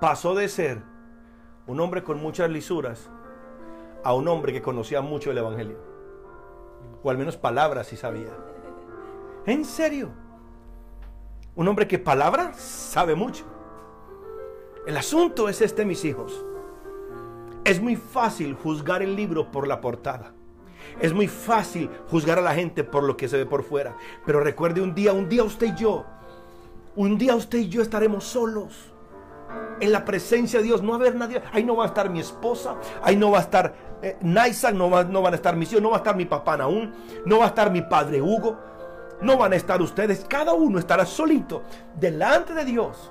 pasó de ser un hombre con muchas lisuras a un hombre que conocía mucho el Evangelio. O al menos palabras sí sabía. ¿En serio? Un hombre que palabra sabe mucho. El asunto es este, mis hijos. Es muy fácil juzgar el libro por la portada. Es muy fácil juzgar a la gente por lo que se ve por fuera. Pero recuerde un día, un día usted y yo, un día usted y yo estaremos solos. En la presencia de Dios no va a haber nadie. Ahí no va a estar mi esposa. Ahí no va a estar eh, Naisa. No, va, van a estar mis hijos. No va a estar mi papá aún. No va a estar mi padre Hugo. No van a estar ustedes. Cada uno estará solito delante de Dios.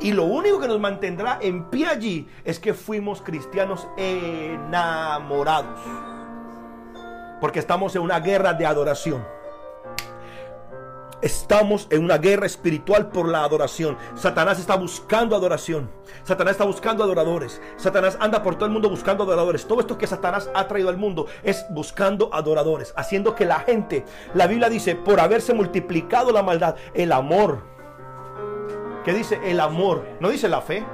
Y lo único que nos mantendrá en pie allí es que fuimos cristianos enamorados. Porque estamos en una guerra de adoración. Estamos en una guerra espiritual por la adoración. Satanás está buscando adoración. Satanás está buscando adoradores. Satanás anda por todo el mundo buscando adoradores. Todo esto que Satanás ha traído al mundo es buscando adoradores, haciendo que la gente, la Biblia dice, por haberse multiplicado la maldad, el amor. ¿Qué dice? El amor. No dice la fe.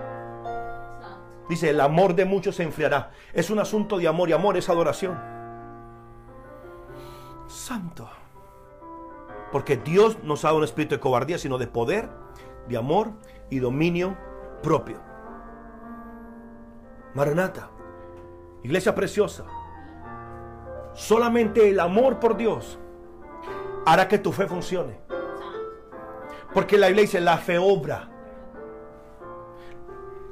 Dice, el amor de muchos se enfriará. Es un asunto de amor y amor es adoración. Santo. Porque Dios nos ha dado un espíritu de cobardía, sino de poder, de amor y dominio propio. Maranata, iglesia preciosa, solamente el amor por Dios hará que tu fe funcione. Porque la Biblia dice, la fe obra.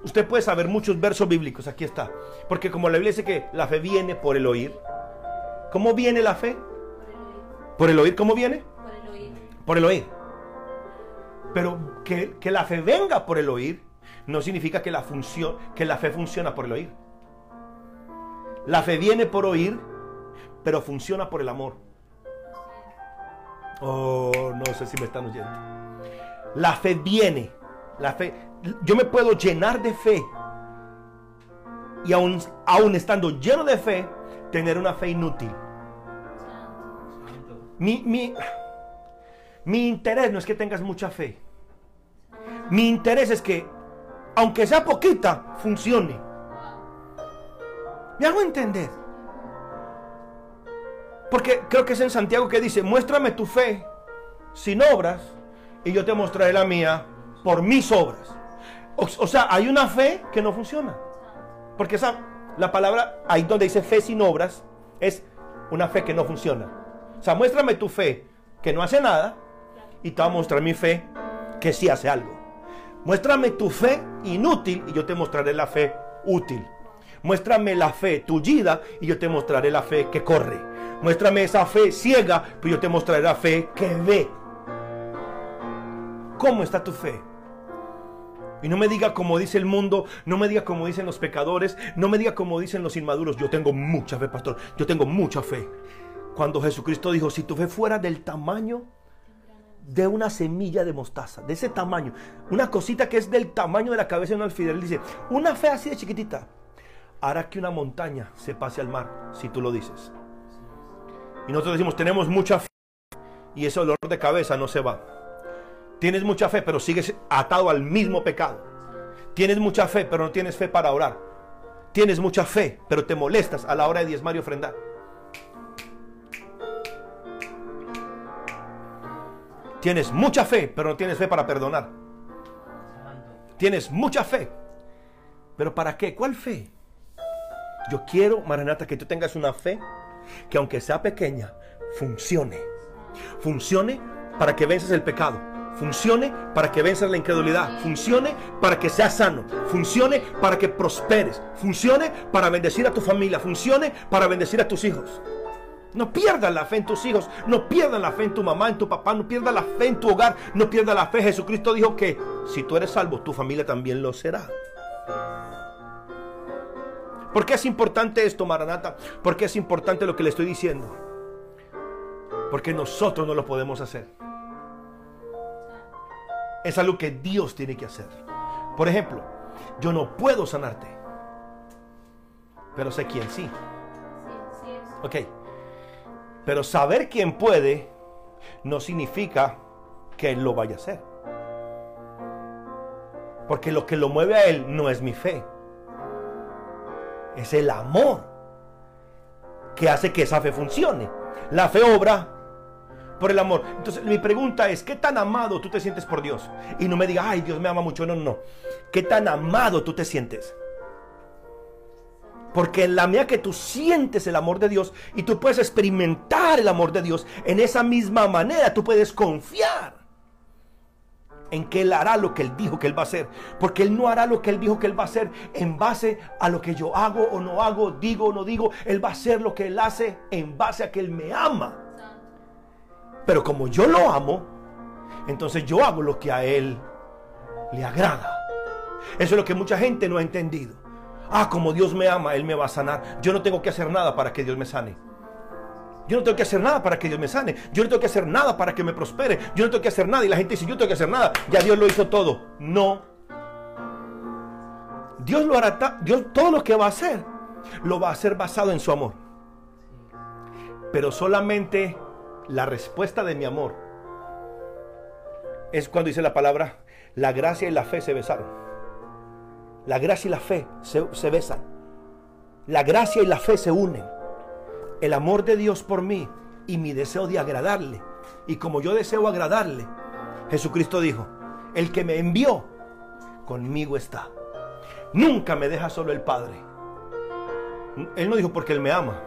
Usted puede saber muchos versos bíblicos, aquí está. Porque como la Biblia dice que la fe viene por el oír. ¿Cómo viene la fe? ¿Por el oír cómo viene? por el oír. Pero que, que, la fe venga por el oír no significa que la, función, que la fe funciona por el oír. La fe viene por oír, pero funciona por el amor. Oh, no sé si me están oyendo. La fe viene. La fe. Yo me puedo llenar de fe. Y aún, aún estando lleno de fe, tener una fe inútil. Mi, mi, mi interés no es que tengas mucha fe. Mi interés es que, aunque sea poquita, funcione. ¿Me hago entender? Porque creo que es en Santiago que dice, muéstrame tu fe sin obras y yo te mostraré la mía por mis obras. O, sea, hay una fe que no funciona. Porque esa, la palabra ahí donde dice fe sin obras es una fe que no funciona. O sea, muéstrame tu fe que no hace nada y te voy a mostrar mi fe que sí hace algo. Muéstrame tu fe inútil y yo te mostraré la fe útil. Muéstrame la fe tullida y yo te mostraré la fe que corre. Muéstrame esa fe ciega, pues yo te mostraré la fe que ve. ¿Cómo está tu fe? Y no me diga como dice el mundo, no me diga como dicen los pecadores, no me diga como dicen los inmaduros. Yo tengo mucha fe, pastor. Yo tengo mucha fe. Cuando Jesucristo dijo, si tu fe fuera del tamaño de una semilla de mostaza, de ese tamaño, una cosita que es del tamaño de la cabeza de un alfidel, dice, una fe así de chiquitita, hará que una montaña se pase al mar, si tú lo dices. Y nosotros decimos, tenemos mucha fe y ese dolor de cabeza no se va. Tienes mucha fe, pero sigues atado al mismo pecado. Tienes mucha fe, pero no tienes fe para orar. Tienes mucha fe, pero te molestas a la hora de diezmar y ofrendar. Tienes mucha fe, pero no tienes fe para perdonar. Tienes mucha fe. ¿Pero para qué? ¿Cuál fe? Yo quiero, Maranata, que tú tengas una fe que aunque sea pequeña, funcione. Funcione para que vences el pecado. Funcione para que venzas la incredulidad. Funcione para que seas sano. Funcione para que prosperes. Funcione para bendecir a tu familia. Funcione para bendecir a tus hijos. No pierdas la fe en tus hijos, no pierdas la fe en tu mamá, en tu papá, no pierdas la fe en tu hogar, no pierdas la fe. Jesucristo dijo que si tú eres salvo, tu familia también lo será. ¿Por qué es importante esto, Maranata? ¿Por qué es importante lo que le estoy diciendo? Porque nosotros no lo podemos hacer. Es algo que Dios tiene que hacer. Por ejemplo, yo no puedo sanarte, pero sé quién sí. Ok. Pero saber quién puede no significa que Él lo vaya a hacer. Porque lo que lo mueve a Él no es mi fe. Es el amor que hace que esa fe funcione. La fe obra por el amor. Entonces mi pregunta es, ¿qué tan amado tú te sientes por Dios? Y no me digas, ay, Dios me ama mucho. No, no, no. ¿Qué tan amado tú te sientes? Porque en la medida que tú sientes el amor de Dios y tú puedes experimentar el amor de Dios, en esa misma manera tú puedes confiar en que Él hará lo que Él dijo que Él va a hacer. Porque Él no hará lo que Él dijo que Él va a hacer en base a lo que yo hago o no hago, digo o no digo. Él va a hacer lo que Él hace en base a que Él me ama. Pero como yo lo amo, entonces yo hago lo que a Él le agrada. Eso es lo que mucha gente no ha entendido. Ah, como Dios me ama, Él me va a sanar. Yo no tengo que hacer nada para que Dios me sane. Yo no tengo que hacer nada para que Dios me sane. Yo no tengo que hacer nada para que me prospere. Yo no tengo que hacer nada. Y la gente dice, yo tengo que hacer nada. Ya Dios lo hizo todo. No. Dios lo hará. Dios todo lo que va a hacer, lo va a hacer basado en su amor. Pero solamente la respuesta de mi amor es cuando dice la palabra, la gracia y la fe se besaron. La gracia y la fe se, se besan. La gracia y la fe se unen. El amor de Dios por mí y mi deseo de agradarle. Y como yo deseo agradarle, Jesucristo dijo, el que me envió, conmigo está. Nunca me deja solo el Padre. Él no dijo porque Él me ama,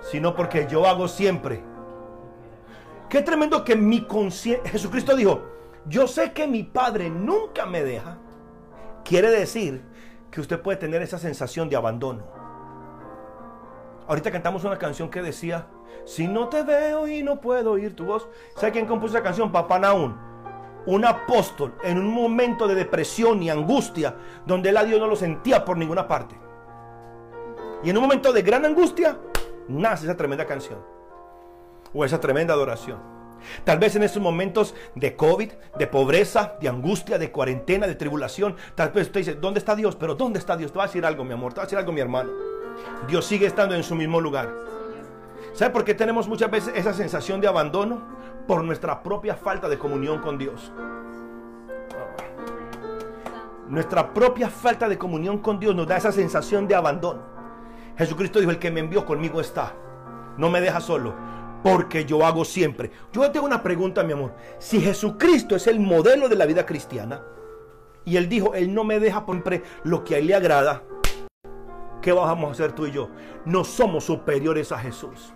sino porque yo hago siempre. Qué tremendo que mi conciencia... Jesucristo dijo, yo sé que mi Padre nunca me deja. Quiere decir que usted puede tener esa sensación de abandono. Ahorita cantamos una canción que decía, si no te veo y no puedo oír tu voz. ¿Sabe quién compuso esa canción? Papá Naún. Un apóstol en un momento de depresión y angustia donde él a Dios no lo sentía por ninguna parte. Y en un momento de gran angustia, nace esa tremenda canción. O esa tremenda adoración. Tal vez en esos momentos de COVID, de pobreza, de angustia, de cuarentena, de tribulación, tal vez usted dice, ¿dónde está Dios? Pero ¿dónde está Dios? Te va a decir algo, mi amor, te va a decir algo, mi hermano. Dios sigue estando en su mismo lugar. ¿Sabe por qué tenemos muchas veces esa sensación de abandono? Por nuestra propia falta de comunión con Dios. Nuestra propia falta de comunión con Dios nos da esa sensación de abandono. Jesucristo dijo, el que me envió conmigo está. No me deja solo, porque yo hago siempre. Yo tengo una pregunta, mi amor. Si Jesucristo es el modelo de la vida cristiana, y Él dijo, Él no me deja siempre lo que a Él le agrada, ¿qué vamos a hacer tú y yo? No somos superiores a Jesús.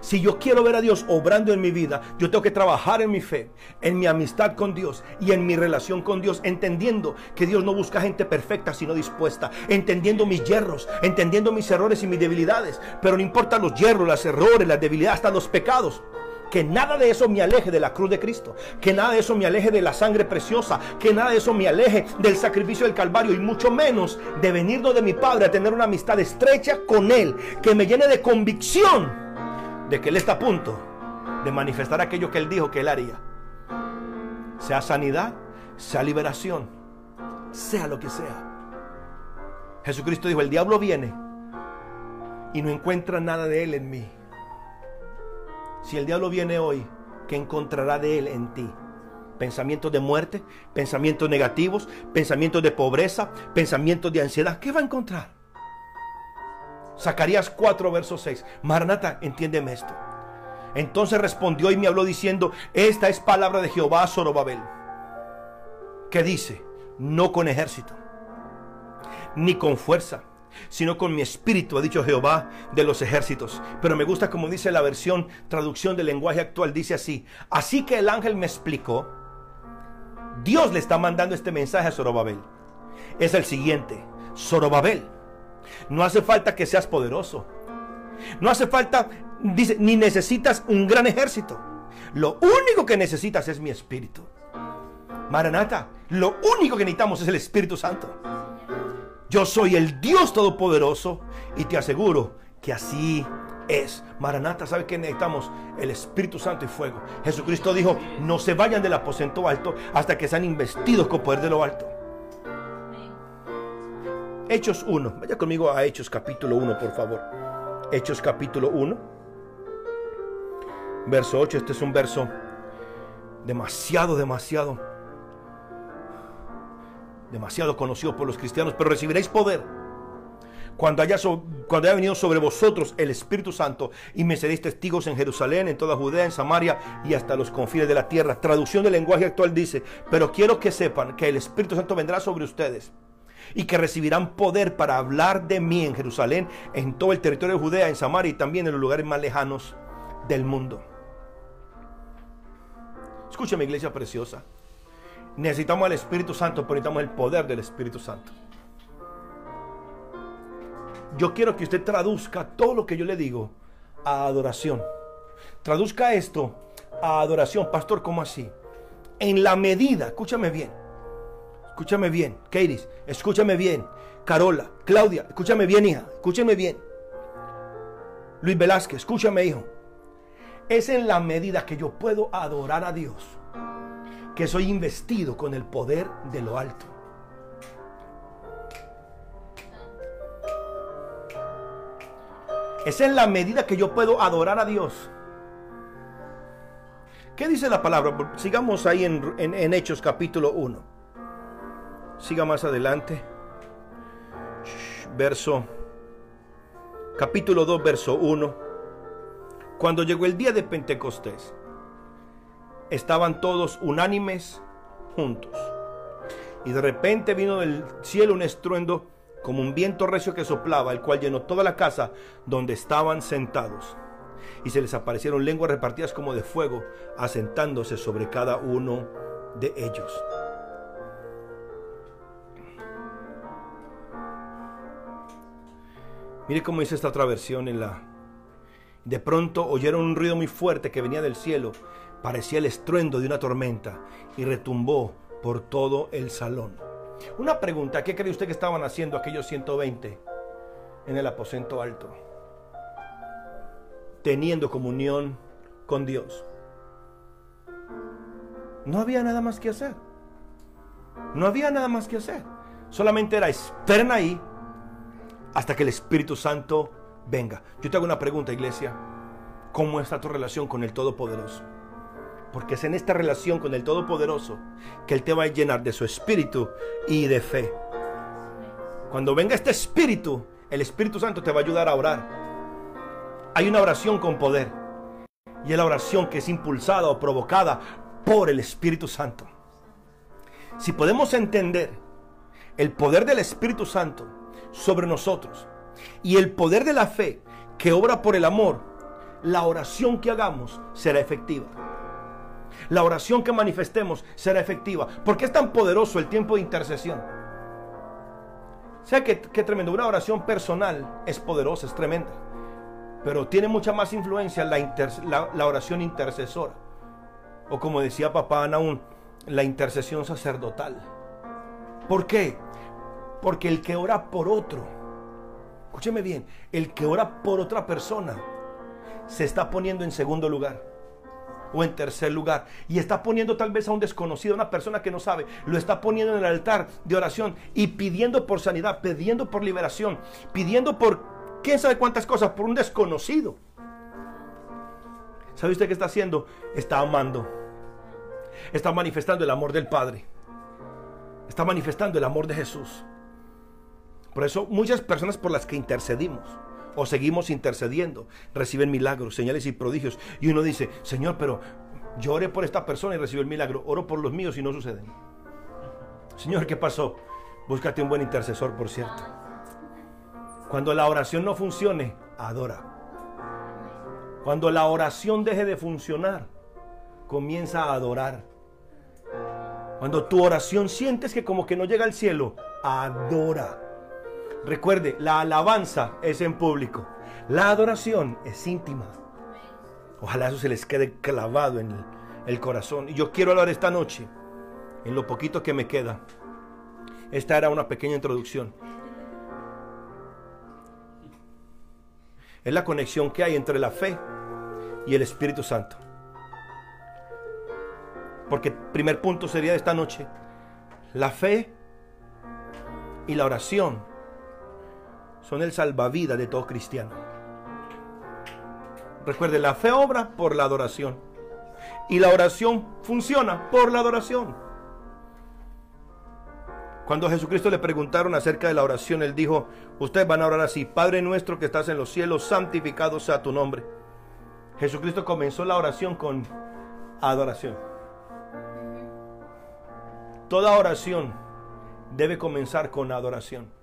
Si yo quiero ver a Dios obrando en mi vida, yo tengo que trabajar en mi fe, en mi amistad con Dios y en mi relación con Dios, entendiendo que Dios no busca gente perfecta, sino dispuesta, entendiendo mis yerros, entendiendo mis errores y mis debilidades. Pero no importa los yerros, los errores, las debilidades, hasta los pecados. Que nada de eso me aleje de la cruz de Cristo. Que nada de eso me aleje de la sangre preciosa. Que nada de eso me aleje del sacrificio del Calvario. Y mucho menos de venirnos de mi Padre a tener una amistad estrecha con Él. Que me llene de convicción de que Él está a punto de manifestar aquello que Él dijo que Él haría. Sea sanidad, sea liberación, sea lo que sea. Jesucristo dijo, el diablo viene y no encuentra nada de Él en mí. Si el diablo viene hoy, ¿qué encontrará de Él en ti? Pensamientos de muerte, pensamientos negativos, pensamientos de pobreza, pensamientos de ansiedad. ¿Qué va a encontrar? Zacarías 4, verso 6. Maranata, entiéndeme esto. Entonces respondió y me habló diciendo, esta es palabra de Jehová Zorobabel, que dice, no con ejército, ni con fuerza, sino con mi espíritu, ha dicho Jehová de los ejércitos. Pero me gusta como dice la versión, traducción del lenguaje actual, dice así, así que el ángel me explicó, Dios le está mandando este mensaje a Zorobabel. Es el siguiente, Zorobabel no hace falta que seas poderoso. No hace falta, dice, ni necesitas un gran ejército. Lo único que necesitas es mi espíritu. Maranata, lo único que necesitamos es el Espíritu Santo. Yo soy el Dios Todopoderoso y te aseguro que así es. Maranata, ¿sabe que necesitamos? El Espíritu Santo y fuego. Jesucristo dijo, no se vayan del aposento alto hasta que sean investidos con poder de lo alto. Hechos 1. Vaya conmigo a Hechos capítulo 1, por favor. Hechos capítulo 1. Verso 8. Este es un verso demasiado, demasiado, demasiado conocido por los cristianos. Pero recibiréis poder cuando haya, cuando haya venido sobre vosotros el Espíritu Santo y me seréis testigos en Jerusalén, en toda Judea, en Samaria y hasta los confines de la tierra. Traducción del lenguaje actual dice, pero quiero que sepan que el Espíritu Santo vendrá sobre ustedes y que recibirán poder para hablar de mí en Jerusalén, en todo el territorio de Judea, en Samaria y también en los lugares más lejanos del mundo. Escúchame, iglesia preciosa. Necesitamos al Espíritu Santo, pero necesitamos el poder del Espíritu Santo. Yo quiero que usted traduzca todo lo que yo le digo a adoración. Traduzca esto a adoración, pastor, ¿cómo así? En la medida, escúchame bien, escúchame bien, Keiris, escúchame bien, Carola, Claudia, escúchame bien, hija, escúchame bien. Luis Velázquez, escúchame, hijo. Es en la medida que yo puedo adorar a Dios que soy investido con el poder de lo alto. Es en la medida que yo puedo adorar a Dios. ¿Qué dice la palabra? Sigamos ahí en, en Hechos capítulo 1. Siga más adelante. Verso, capítulo 2, verso 1. Cuando llegó el día de Pentecostés, estaban todos unánimes juntos. Y de repente vino del cielo un estruendo como un viento recio que soplaba, el cual llenó toda la casa donde estaban sentados. Y se les aparecieron lenguas repartidas como de fuego, asentándose sobre cada uno de ellos. Mire cómo dice esta otra versión en la... De pronto oyeron un ruido muy fuerte que venía del cielo. Parecía el estruendo de una tormenta y retumbó por todo el salón. Una pregunta, ¿qué cree usted que estaban haciendo aquellos 120 en el aposento alto, teniendo comunión con Dios. No había nada más que hacer. No había nada más que hacer. Solamente era esperen ahí hasta que el Espíritu Santo venga. Yo te hago una pregunta, iglesia. ¿Cómo está tu relación con el Todopoderoso? Porque es en esta relación con el Todopoderoso que Él te va a llenar de su espíritu y de fe. Cuando venga este espíritu, el Espíritu Santo te va a ayudar a orar. Hay una oración con poder. Y es la oración que es impulsada o provocada por el Espíritu Santo. Si podemos entender el poder del Espíritu Santo sobre nosotros y el poder de la fe que obra por el amor, la oración que hagamos será efectiva. La oración que manifestemos será efectiva. Porque es tan poderoso el tiempo de intercesión. Sea que, qué tremendo. Una oración personal es poderosa, es tremenda. Pero tiene mucha más influencia la, la oración intercesora. O como decía papá Anaún, la intercesión sacerdotal. ¿Por qué? Porque el que ora por otro, escúcheme bien, el que ora por otra persona se está poniendo en segundo lugar o en tercer lugar y está poniendo tal vez a un desconocido, una persona que no sabe, lo está poniendo en el altar de oración y pidiendo por sanidad, pidiendo por liberación, pidiendo por quién sabe cuántas cosas, por un desconocido. ¿Sabe usted qué está haciendo? Está amando. Está manifestando el amor del Padre. Está manifestando el amor de Jesús. Por eso muchas personas por las que intercedimos o seguimos intercediendo reciben milagros, señales y prodigios. Y uno dice, Señor, pero yo oré por esta persona y recibió el milagro. Oro por los míos y no suceden. Señor, ¿qué pasó? Búscate un buen intercesor, por cierto. Cuando la oración no funcione, adora. Cuando la oración deje de funcionar, comienza a adorar. Cuando tu oración sientes que como que no llega al cielo, adora. Recuerde, la alabanza es en público. La adoración es íntima. Ojalá eso se les quede clavado en el, corazón. Y yo quiero hablar esta noche, en lo poquito que me queda. Esta era una pequeña introducción. Es la conexión que hay entre la fe y el Espíritu Santo. Porque el primer punto sería esta noche, la fe y la oración son el salvavidas de todo cristiano. Recuerde, la fe obra por la adoración. Y la oración funciona por la adoración. Cuando a Jesucristo le preguntaron acerca de la oración, él dijo, ustedes van a orar así, Padre nuestro que estás en los cielos, santificado sea tu nombre. Jesucristo comenzó la oración con adoración. Toda oración debe comenzar con adoración.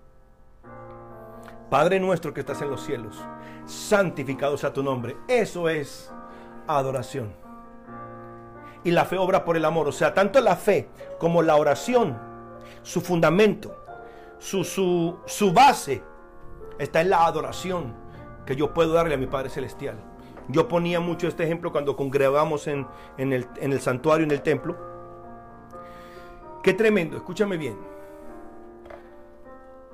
Padre nuestro que estás en los cielos, santificado sea tu nombre. Eso es adoración. Y la fe obra por el amor. O sea, tanto la fe como la oración, su fundamento, su, su, base, está en la adoración que yo puedo darle a mi Padre Celestial. Yo ponía mucho este ejemplo cuando congregamos en, el, en el santuario, en el templo Qué tremendo, escúchame bien.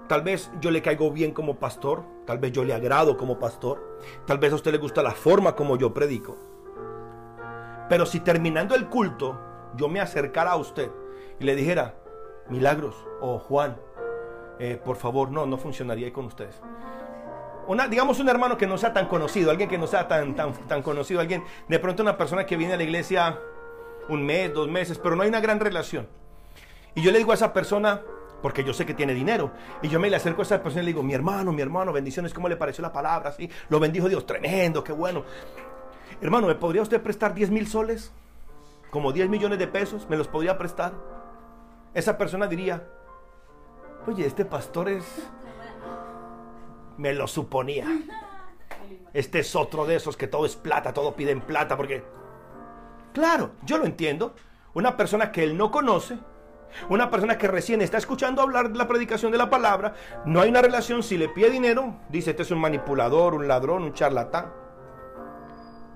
Tal vez yo le caigo bien como pastor, tal vez yo le agrado como pastor, tal vez a usted le gusta la forma como yo predico. Pero si terminando el culto yo me acercara a usted y le dijera, Milagros o Juan, eh, por favor, no, no funcionaría con ustedes. Digamos un hermano que no sea tan conocido, alguien que no sea tan, tan, tan conocido, alguien, de pronto una persona que viene a la iglesia un mes, dos meses, pero no hay una gran relación. Y yo le digo a esa persona, porque yo sé que tiene dinero, y yo me le acerco a esa persona y le digo, mi hermano, mi hermano, bendiciones, ¿cómo le pareció la palabra? Así, lo bendijo Dios, tremendo, qué bueno. Hermano, ¿me podría usted prestar 10 mil soles? Como 10 millones de pesos, ¿me los podría prestar? Esa persona diría, oye, este pastor es... Me lo suponía. Este es otro de esos que todo es plata, todo piden plata, porque... Claro, yo lo entiendo. Una persona que él no conoce, una persona que recién está escuchando hablar de la predicación de la palabra, no hay una relación, si le pide dinero, dice, este es un manipulador, un ladrón, un charlatán.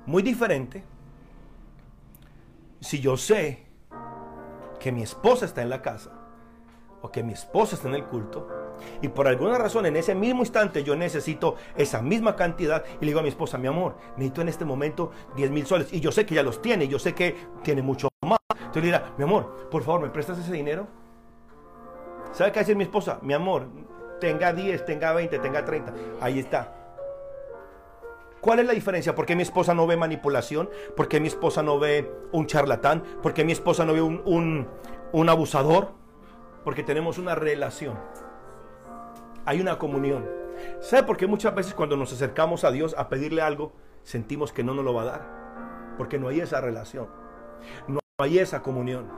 Muy diferente. Si yo sé que mi esposa está en la casa, o que mi esposa está en el culto, Y por alguna razón en ese mismo instante yo necesito esa misma cantidad y le digo a mi esposa, mi amor, necesito en este momento 10 mil soles. Y yo sé que ya los tiene, yo sé que tiene mucho más. Entonces le dirá, mi amor, por favor, ¿me prestas ese dinero? ¿Sabe qué hace mi esposa? Mi amor, tenga 10, tenga 20, tenga 30. Ahí está. ¿Cuál es la diferencia? ¿Por qué mi esposa no ve manipulación? ¿Por qué mi esposa no ve un charlatán? ¿Por qué mi esposa no ve un, un, un abusador? Porque tenemos una relación. Hay una comunión. ¿Sabe por qué muchas veces cuando nos acercamos a Dios a pedirle algo, sentimos que no nos lo va a dar? Porque no hay esa relación. Hay esa comunión.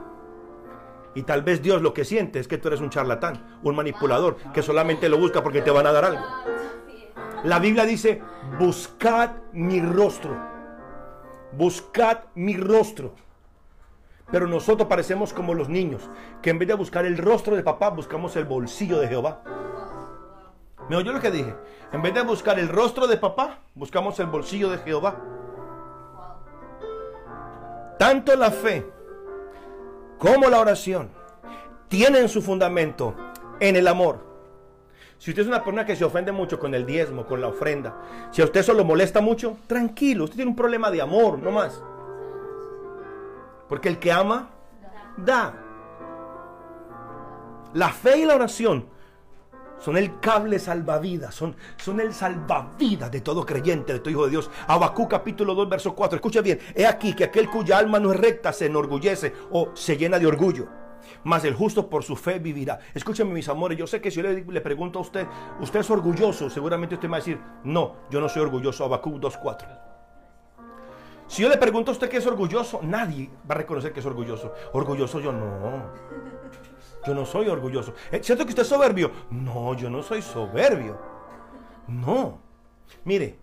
Y tal vez Dios lo que siente es que tú eres un charlatán, un manipulador, que solamente lo busca porque te van a dar algo. La Biblia dice, buscad mi rostro. Buscad mi rostro. Pero nosotros parecemos como los niños, que en vez de buscar el rostro de papá, buscamos el bolsillo de Jehová. ¿Me oyó lo que dije? En vez de buscar el rostro de papá, buscamos el bolsillo de Jehová. Tanto la fe como la oración tienen su fundamento en el amor. Si usted es una persona que se ofende mucho con el diezmo, con la ofrenda, si a usted eso lo molesta mucho, tranquilo, usted tiene un problema de amor, no más. Porque el que ama, da. La fe y la oración son el cable salvavidas, son, son el salvavidas de todo creyente, de todo hijo de Dios. Abacú capítulo 2, verso 4. Escucha bien, he aquí que aquel cuya alma no es recta se enorgullece o se llena de orgullo. Mas el justo por su fe vivirá. Escúcheme mis amores, yo sé que si yo le, pregunto a usted, ¿usted es orgulloso? Seguramente usted me va a decir, no, yo no soy orgulloso. Abacú 2, 4. Si yo le pregunto a usted qué es orgulloso, nadie va a reconocer que es orgulloso. Orgulloso yo no. Yo no soy orgulloso. ¿Es cierto que usted es soberbio? No, yo no soy soberbio. No. Mire,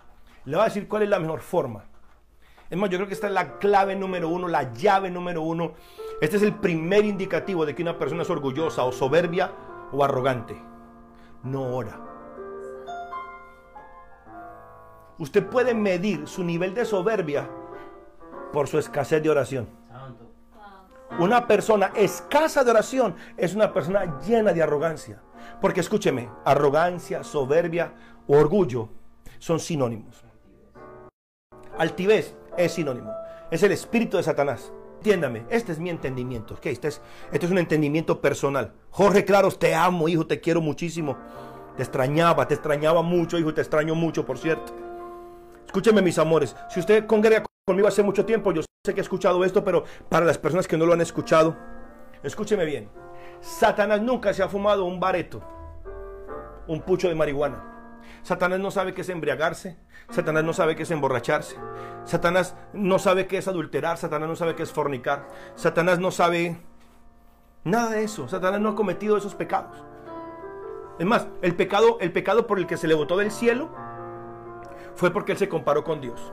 le voy a decir cuál es la mejor forma. Es más, yo creo que esta es la clave número uno, la llave número uno. Este es el primer indicativo de que una persona es orgullosa o soberbia o arrogante. No ora. Usted puede medir su nivel de soberbia por su escasez de oración. Una persona escasa de oración es una persona llena de arrogancia. Porque escúcheme, arrogancia, soberbia orgullo son sinónimos. Altivez es sinónimo. Es el espíritu de Satanás. Entiéndame, este es mi entendimiento. ¿ok? Este, es, este es un entendimiento personal. Jorge Claros, te amo, hijo, te quiero muchísimo. Te extrañaba, te extrañaba mucho, hijo, te extraño mucho, por cierto. Escúcheme, mis amores. Si usted congrega conmigo hace mucho tiempo, yo sé que he escuchado esto, pero para las personas que no lo han escuchado, escúcheme bien. Satanás nunca se ha fumado un bareto, un pucho de marihuana. Satanás no sabe qué es embriagarse. Satanás no sabe qué es emborracharse. Satanás no sabe qué es adulterar. Satanás no sabe qué es fornicar. Satanás no sabe nada de eso. Satanás no ha cometido esos pecados. Es más, el pecado, el pecado por el que se le botó del cielo fue porque él se comparó con Dios.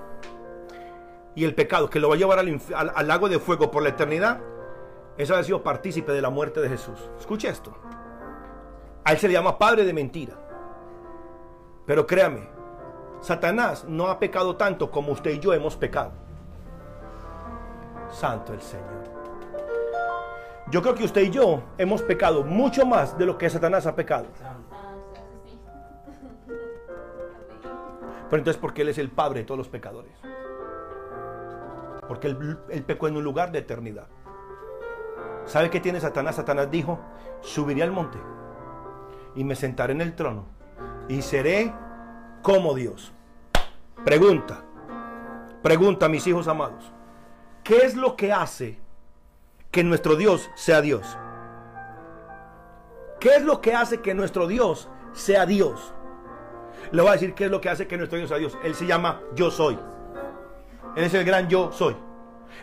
Y el pecado que lo va a llevar al, al, al lago de fuego por la eternidad, ese ha sido partícipe de la muerte de Jesús. Escuche esto. A él se le llama padre de mentira. Pero créame, Satanás no ha pecado tanto como usted y yo hemos pecado. Santo el Señor. Yo creo que usted y yo hemos pecado mucho más de lo que Satanás ha pecado. Pero entonces, ¿por qué Él es el Padre de todos los pecadores? Porque él, pecó en un lugar de eternidad. ¿Sabe qué tiene Satanás? Satanás dijo, subiré al monte y me sentaré en el trono y seré como Dios. Pregunta, pregunta, mis hijos amados, ¿qué es lo que hace que nuestro Dios sea Dios? ¿Qué es lo que hace que nuestro Dios sea Dios? Le voy a decir qué es lo que hace que nuestro Dios sea Dios. Él se llama yo soy. Él es el gran yo soy.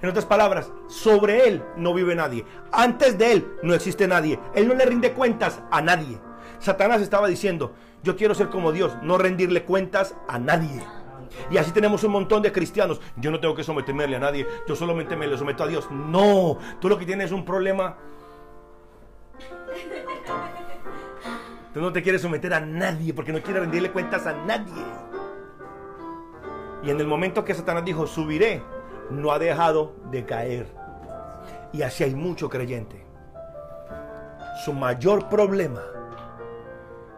En otras palabras, sobre Él no vive nadie. Antes de Él no existe nadie. Él no le rinde cuentas a nadie. Satanás estaba diciendo, yo quiero ser como Dios, no rendirle cuentas a nadie. Y así tenemos un montón de cristianos. Yo no tengo que someterme a nadie, yo solamente me le someto a Dios. No, tú lo que tienes es un problema. Tú no te quieres someter a nadie porque no quieres rendirle cuentas a nadie. Y en el momento que Satanás dijo, subiré, no ha dejado de caer. Y así hay mucho creyente. Su mayor problema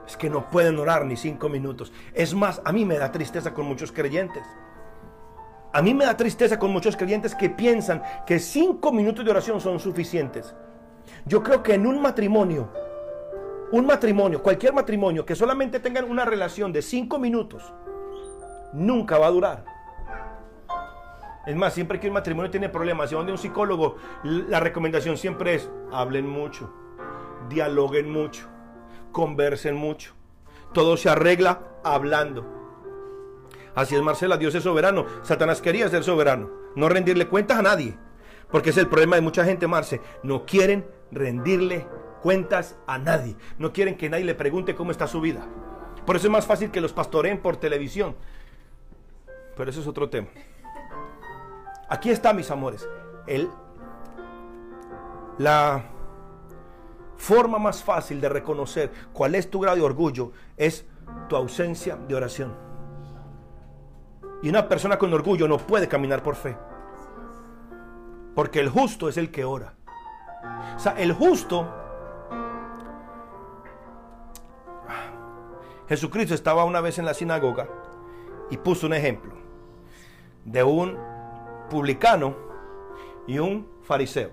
Es que no pueden orar ni cinco minutos. Es más, a mí me da tristeza con muchos creyentes. A mí me da tristeza con muchos creyentes que piensan que cinco minutos de oración son suficientes. Yo creo que en un matrimonio, un matrimonio, cualquier matrimonio que solamente tengan una relación de cinco minutos, nunca va a durar. Es más, siempre que un matrimonio tiene problemas y donde un psicólogo, la recomendación siempre es, hablen mucho, dialoguen mucho, conversen mucho. Todo se arregla hablando. Así es, Marcela, Dios es soberano. Satanás quería ser soberano, no rendirle cuentas a nadie. Porque es el problema de mucha gente, Marce. No quieren rendirle cuentas a nadie. No quieren que nadie le pregunte cómo está su vida. Por eso es más fácil que los pastoreen por televisión. Pero eso es otro tema. Aquí está, mis amores. El, la forma más fácil de reconocer cuál es tu grado de orgullo es tu ausencia de oración. Y una persona con orgullo no puede caminar por fe. Porque el justo es el que ora. O sea, el justo... Jesucristo estaba una vez en la sinagoga y puso un ejemplo de un publicano y un fariseo.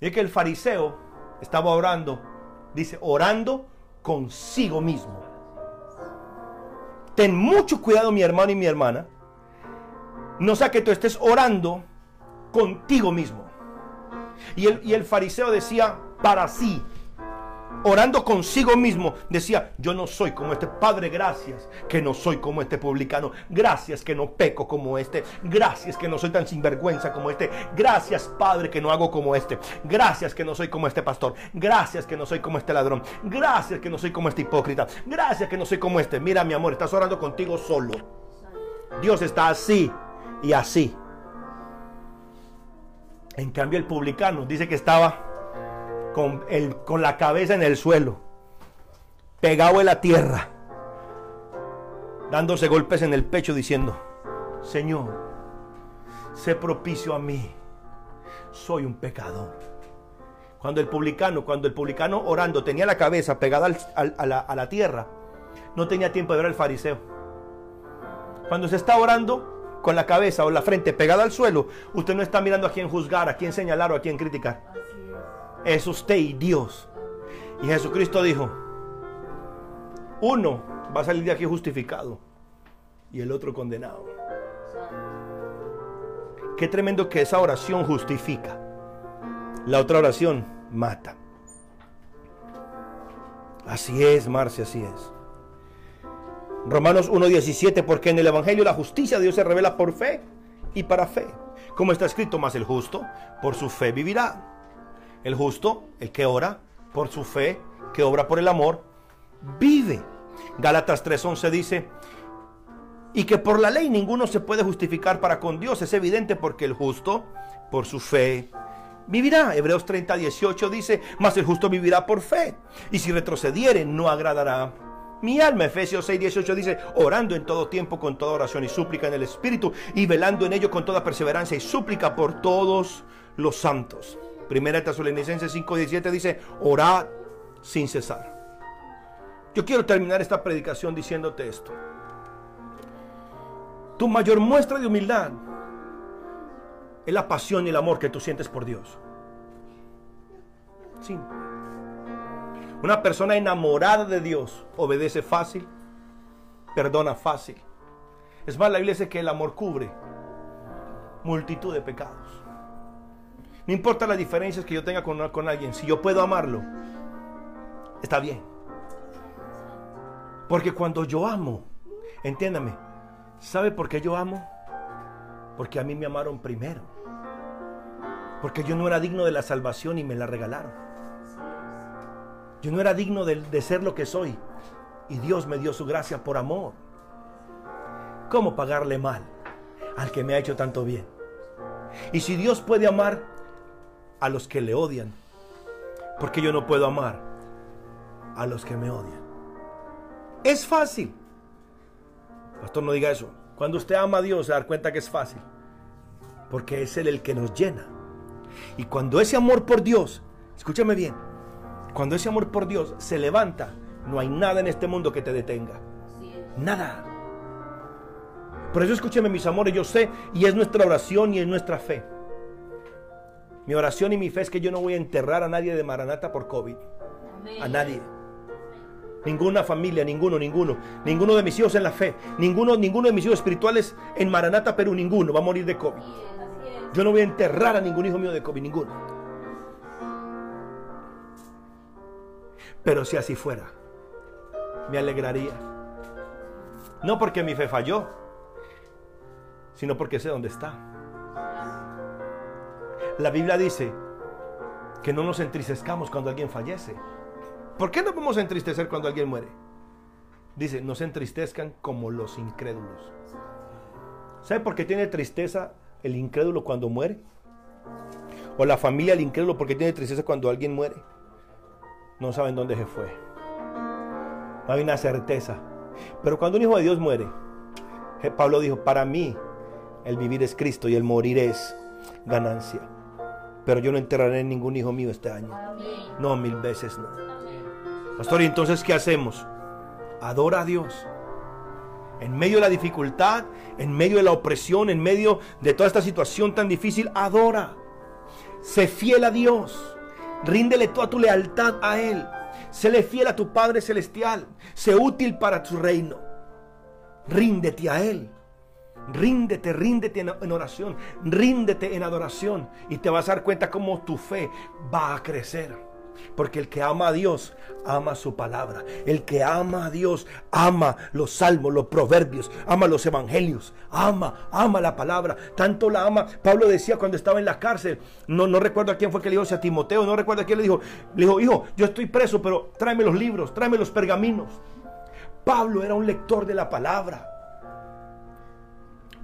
Y que el fariseo estaba orando, dice, orando consigo mismo. Ten mucho cuidado mi hermano y mi hermana. No sea que tú estés orando contigo mismo. Y el, y el fariseo decía, para sí, orando consigo mismo, decía, yo no soy como este Padre, gracias que no soy como este publicano, gracias que no peco como este, gracias que no soy tan sinvergüenza como este, gracias Padre que no hago como este, gracias que no soy como este pastor, gracias que no soy como este ladrón, gracias que no soy como este hipócrita, gracias que no soy como este, mira mi amor, estás orando contigo solo. Dios está así y así. En cambio el publicano dice que estaba con, el, con la cabeza en el suelo, pegado en la tierra, dándose golpes en el pecho diciendo, Señor, sé propicio a mí, soy un pecador. Cuando el publicano, cuando el publicano orando tenía la cabeza pegada a, la, a la tierra, no tenía tiempo de ver al fariseo. Cuando se está orando con la cabeza o la frente pegada al suelo, usted no está mirando a quién juzgar, a quién señalar o a quién criticar es usted y Dios. Y Jesucristo dijo, uno va a salir de aquí justificado y el otro condenado. Qué tremendo que esa oración justifica. La otra oración mata. Así es, Marcia, así es. Romanos 1.17, porque en el Evangelio la justicia de Dios se revela por fe y para fe. Como está escrito, más el justo por su fe vivirá. El justo, el que ora por su fe, que obra por el amor, vive. Gálatas 3:11 dice, y que por la ley ninguno se puede justificar para con Dios. Es evidente porque el justo, por su fe, vivirá. Hebreos 30, 18 dice, mas el justo vivirá por fe. Y si retrocediere, no agradará mi alma. Efesios 6, 18 dice, orando en todo tiempo con toda oración y súplica en el Espíritu y velando en ello con toda perseverancia y súplica por todos los santos. Primera Tesalonicenses 5:17 dice, orad sin cesar. Yo quiero terminar esta predicación diciéndote esto. Tu mayor muestra de humildad es la pasión y el amor que tú sientes por Dios. Sí. Una persona enamorada de Dios obedece fácil, perdona fácil. Es más, la Biblia dice que el amor cubre multitud de pecados. No importa las diferencias que yo tenga con, con alguien, si yo puedo amarlo, está bien. Porque cuando yo amo, entiéndame, ¿sabe por qué yo amo? Porque a mí me amaron primero. Porque yo no era digno de la salvación y me la regalaron. Yo no era digno de, de ser lo que soy. Y Dios me dio su gracia por amor. ¿Cómo pagarle mal al que me ha hecho tanto bien? Y si Dios puede amar a los que le odian. Porque yo no puedo amar a los que me odian. Es fácil. Pastor, no diga eso. Cuando usted ama a Dios, se da cuenta que es fácil. Porque es Él el que nos llena. Y cuando ese amor por Dios, escúchame bien, cuando ese amor por Dios se levanta No hay nada en este mundo que te detenga. Nada. Por eso escúcheme mis amores, yo sé, y es nuestra oración y es nuestra fe. Mi oración y mi fe es que yo no voy a enterrar a nadie de Maranata por COVID. A nadie. Ninguna familia, ninguno, ninguno. Ninguno de mis hijos en la fe. Ninguno, ninguno de mis hijos espirituales en Maranata, Perú, ninguno va a morir de COVID. Yo no voy a enterrar a ningún hijo mío de COVID, ninguno. Pero si así fuera, me alegraría. No porque mi fe falló, sino porque sé dónde está. La Biblia dice que no nos entristezcamos cuando alguien fallece. ¿Por qué no podemos entristecer cuando alguien muere? Dice, no se entristezcan como los incrédulos. ¿Sabe por qué tiene tristeza el incrédulo cuando muere? O la familia del incrédulo porque tiene tristeza cuando alguien muere. No saben dónde se fue. No hay una certeza. Pero cuando un hijo de Dios muere, Pablo dijo, para mí el vivir es Cristo y el morir es ganancia. Pero yo no enterraré ningún hijo mío este año. No, mil veces no. Pastor, ¿y entonces qué hacemos? Adora a Dios. En medio de la dificultad, en medio de la opresión, en medio de toda esta situación tan difícil, adora. Sé fiel a Dios. Ríndele toda tu lealtad a Él. Séle fiel a tu Padre Celestial. Sé útil para tu reino. Ríndete a Él. Ríndete, ríndete en oración. Ríndete en adoración. Y te vas a dar cuenta cómo tu fe va a crecer. Porque el que ama a Dios, ama su palabra. El que ama a Dios, ama los salmos, los proverbios, ama los evangelios, ama, ama la palabra. Tanto la ama. Pablo decía cuando estaba en la cárcel, no, no recuerdo a quién fue que le dijo, si a Timoteo, no recuerdo a quién le dijo, le dijo, hijo, yo estoy preso, pero tráeme los libros, tráeme los pergaminos. Pablo era un lector de la palabra.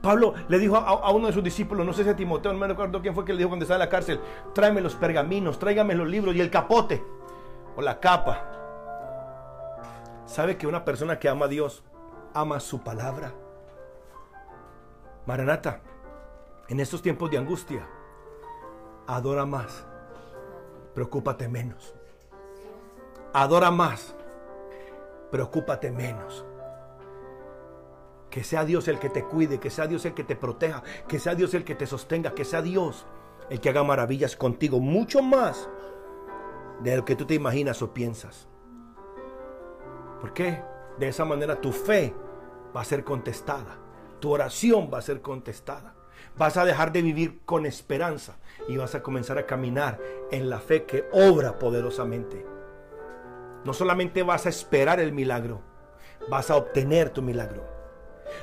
Pablo le dijo a, uno de sus discípulos, no sé si a Timoteo, no me recuerdo quién fue que le dijo cuando estaba en la cárcel, tráeme los pergaminos, tráigame los libros y el capote o la capa. ¿Sabe que una persona que ama a Dios ama su palabra? Maranata, en estos tiempos de angustia, adora más, preocúpate menos. Adora más, preocúpate menos. Que sea Dios el que te cuide, que sea Dios el que te proteja, que sea Dios el que te sostenga, que sea Dios el que haga maravillas contigo, mucho más de lo que tú te imaginas o piensas. ¿Por qué? De esa manera tu fe va a ser contestada, tu oración va a ser contestada. Vas a dejar de vivir con esperanza y vas a comenzar a caminar en la fe que obra poderosamente. No solamente vas a esperar el milagro, vas a obtener tu milagro.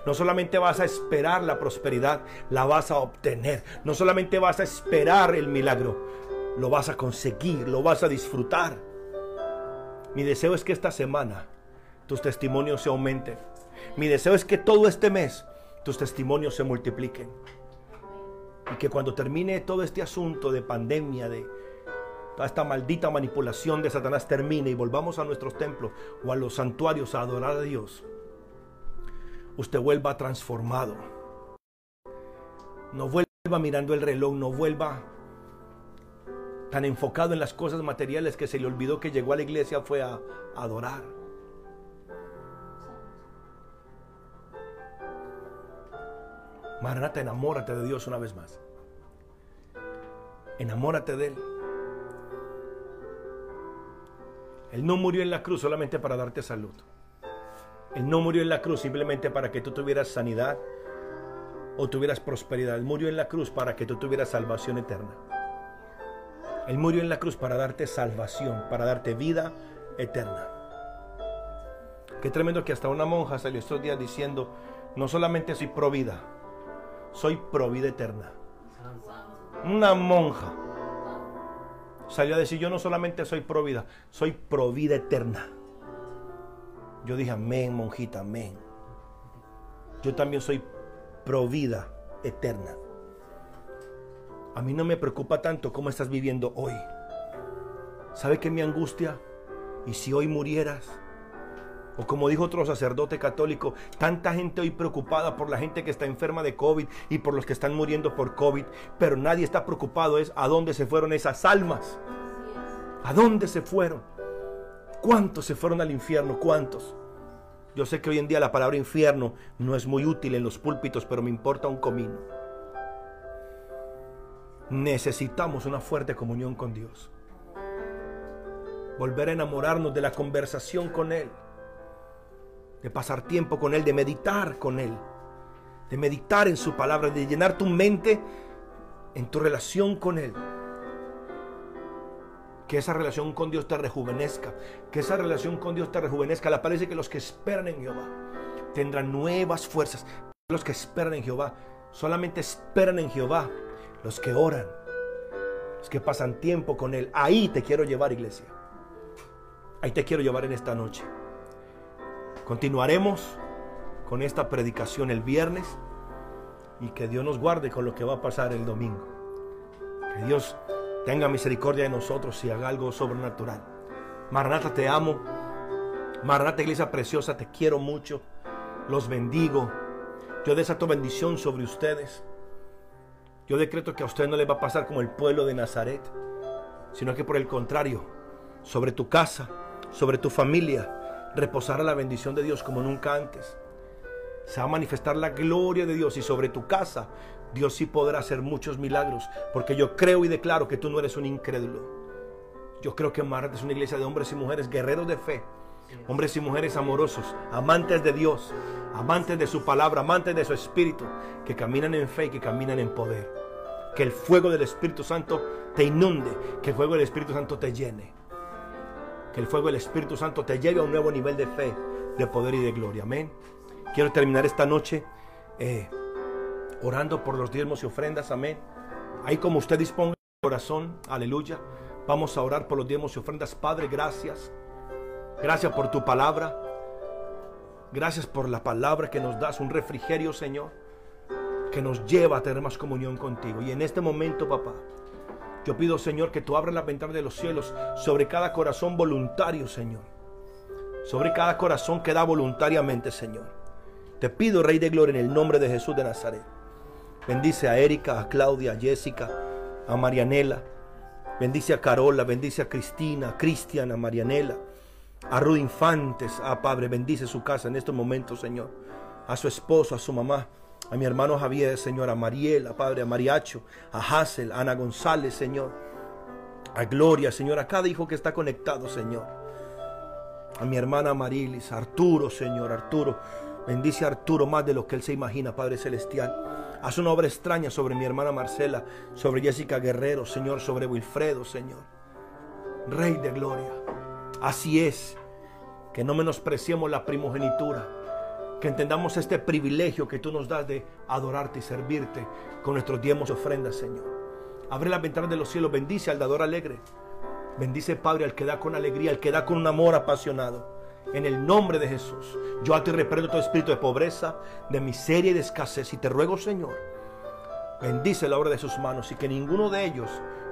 No solamente vas a esperar la prosperidad, la vas a obtener. No solamente vas a esperar el milagro, lo vas a conseguir, lo vas a disfrutar. Mi deseo es que esta semana tus testimonios se aumenten. Mi deseo es que todo este mes tus testimonios se multipliquen. Y que cuando termine todo este asunto de pandemia, de toda esta maldita manipulación de Satanás termine y volvamos a nuestros templos o a los santuarios a adorar a Dios, usted vuelva transformado. No vuelva mirando el reloj, no vuelva tan enfocado en las cosas materiales que se le olvidó que llegó a la iglesia fue a, a adorar. Maranata, enamórate de Dios una vez más. Enamórate de Él. Él no murió en la cruz solamente para darte salud. Él no murió en la cruz simplemente para que tú tuvieras sanidad o tuvieras prosperidad. Él murió en la cruz para que tú tuvieras salvación eterna. Él murió en la cruz para darte salvación, para darte vida eterna. Qué tremendo que hasta una monja salió estos días diciendo, no solamente soy pro vida, soy pro vida eterna. Una monja salió a decir, yo no solamente soy pro vida, soy pro vida eterna. Yo dije, amén, monjita, amén. Yo también soy pro vida eterna. A mí no me preocupa tanto cómo estás viviendo hoy. ¿Sabe qué mi angustia? ¿Y si hoy murieras? O como dijo otro sacerdote católico, tanta gente hoy preocupada por la gente que está enferma de COVID y por los que están muriendo por COVID, pero nadie está preocupado es a dónde se fueron esas almas. ¿A dónde se fueron? ¿Cuántos se fueron al infierno? ¿Cuántos? Yo sé que hoy en día la palabra infierno no es muy útil en los púlpitos, pero me importa un comino. Necesitamos una fuerte comunión con Dios. Volver a enamorarnos de la conversación con Él. De pasar tiempo con Él, de meditar con Él. De meditar en su palabra, de llenar tu mente en tu relación con Él. Que esa relación con Dios te rejuvenezca. Que esa relación con Dios te rejuvenezca. La parece que los que esperan en Jehová tendrán nuevas fuerzas. Los que esperan en Jehová solamente esperan en Jehová. Los que oran. Los que pasan tiempo con Él. Ahí te quiero llevar, iglesia. Ahí te quiero llevar en esta noche. Continuaremos con esta predicación el viernes y que Dios nos guarde con lo que va a pasar el domingo. Que Dios tenga misericordia de nosotros y haga algo sobrenatural. Maranata, te amo. Maranata, iglesia preciosa, te quiero mucho. Los bendigo. Yo desato bendición sobre ustedes. Yo decreto que a ustedes no les va a pasar como el pueblo de Nazaret, sino que por el contrario, sobre tu casa, sobre tu familia, reposará la bendición de Dios como nunca antes. Se va a manifestar la gloria de Dios y sobre tu casa Dios sí podrá hacer muchos milagros, porque yo creo y declaro que tú no eres un incrédulo. Yo creo que Marte es una iglesia de hombres y mujeres guerreros de fe, hombres y mujeres amorosos, amantes de Dios, amantes de su palabra, amantes de su espíritu, que caminan en fe y que caminan en poder. Que el fuego del Espíritu Santo te inunde, que el fuego del Espíritu Santo te llene. Que el fuego del Espíritu Santo te lleve a un nuevo nivel de fe, de poder y de gloria. Amén. Quiero terminar esta noche eh, orando por los diezmos y ofrendas. Amén. Ahí como usted disponga el corazón. Aleluya. Vamos a orar por los diezmos y ofrendas. Padre, gracias. Gracias por tu palabra. Gracias por la palabra que nos das, un refrigerio, Señor, que nos lleva a tener más comunión contigo. Y en este momento, papá, yo pido, Señor, que tú abras las ventanas de los cielos sobre cada corazón voluntario, Señor. Sobre cada corazón que da voluntariamente, Señor. Te pido, Rey de Gloria, en el nombre de Jesús de Nazaret. Bendice a Erika, a Claudia, a Jessica, a Marianela. Bendice a Carola, bendice a Cristina, a Cristian, a Marianela, a Ruth Infantes, a Padre, bendice su casa en estos momentos, Señor. A su esposo, a su mamá, a mi hermano Javier, Señor, a Mariela, Padre, a Mariacho, a Hazel, a Ana González, Señor. A Gloria, Señor, a cada hijo que está conectado, Señor. A mi hermana Marilis, a Arturo, Señor, Arturo. Bendice a Arturo más de lo que él se imagina, Padre Celestial. Haz una obra extraña sobre mi hermana Marcela, sobre Jessica Guerrero, Señor, sobre Wilfredo, Señor. Rey de gloria. Así es. Que no menospreciemos la primogenitura que entendamos este privilegio que tú nos das de adorarte y servirte con nuestros diezmos y ofrendas, Señor. Abre las ventanas de los cielos, bendice al dador alegre. Bendice, Padre, al que da con alegría, al que da con un amor apasionado. En el nombre de Jesús, yo a ti reprendo todo espíritu de pobreza, de miseria y de escasez. Y te ruego, Señor, bendice la obra de sus manos y que ninguno de ellos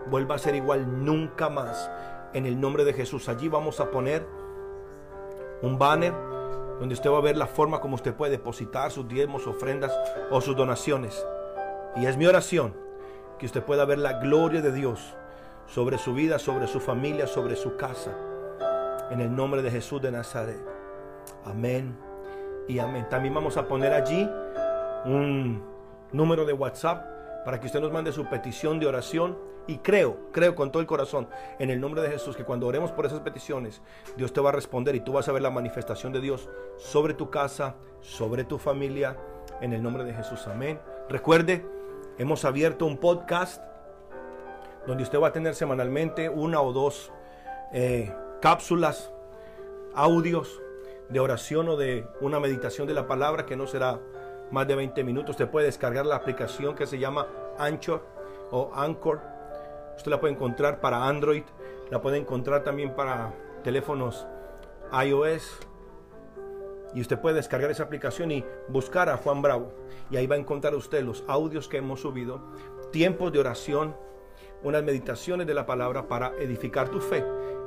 vuelva a ser igual nunca más. En el nombre de Jesús, allí vamos a poner un banner donde usted va a ver la forma como usted puede depositar sus diezmos, ofrendas o sus donaciones. Y es mi oración que usted pueda ver la gloria de Dios sobre su vida, sobre su familia, sobre su casa. En el nombre de Jesús de Nazaret. Amén y amén. También vamos a poner allí un número de WhatsApp para que usted nos mande su petición de oración y creo, creo con todo el corazón, en el nombre de Jesús, que cuando oremos por esas peticiones, Dios te va a responder y tú vas a ver la manifestación de Dios sobre tu casa, sobre tu familia, en el nombre de Jesús. Amén. Recuerde, hemos abierto un podcast donde usted va a tener semanalmente una o dos eh, cápsulas, audios de oración o de una meditación de la palabra que no será más de 20 minutos. Usted puede descargar la aplicación que se llama Anchor o Anchor Usted la puede encontrar para Android, la puede encontrar también para teléfonos iOS. Y usted puede descargar esa aplicación y buscar a Juan Bravo. Y ahí va a encontrar usted los audios que hemos subido, tiempos de oración, unas meditaciones de la palabra para edificar tu fe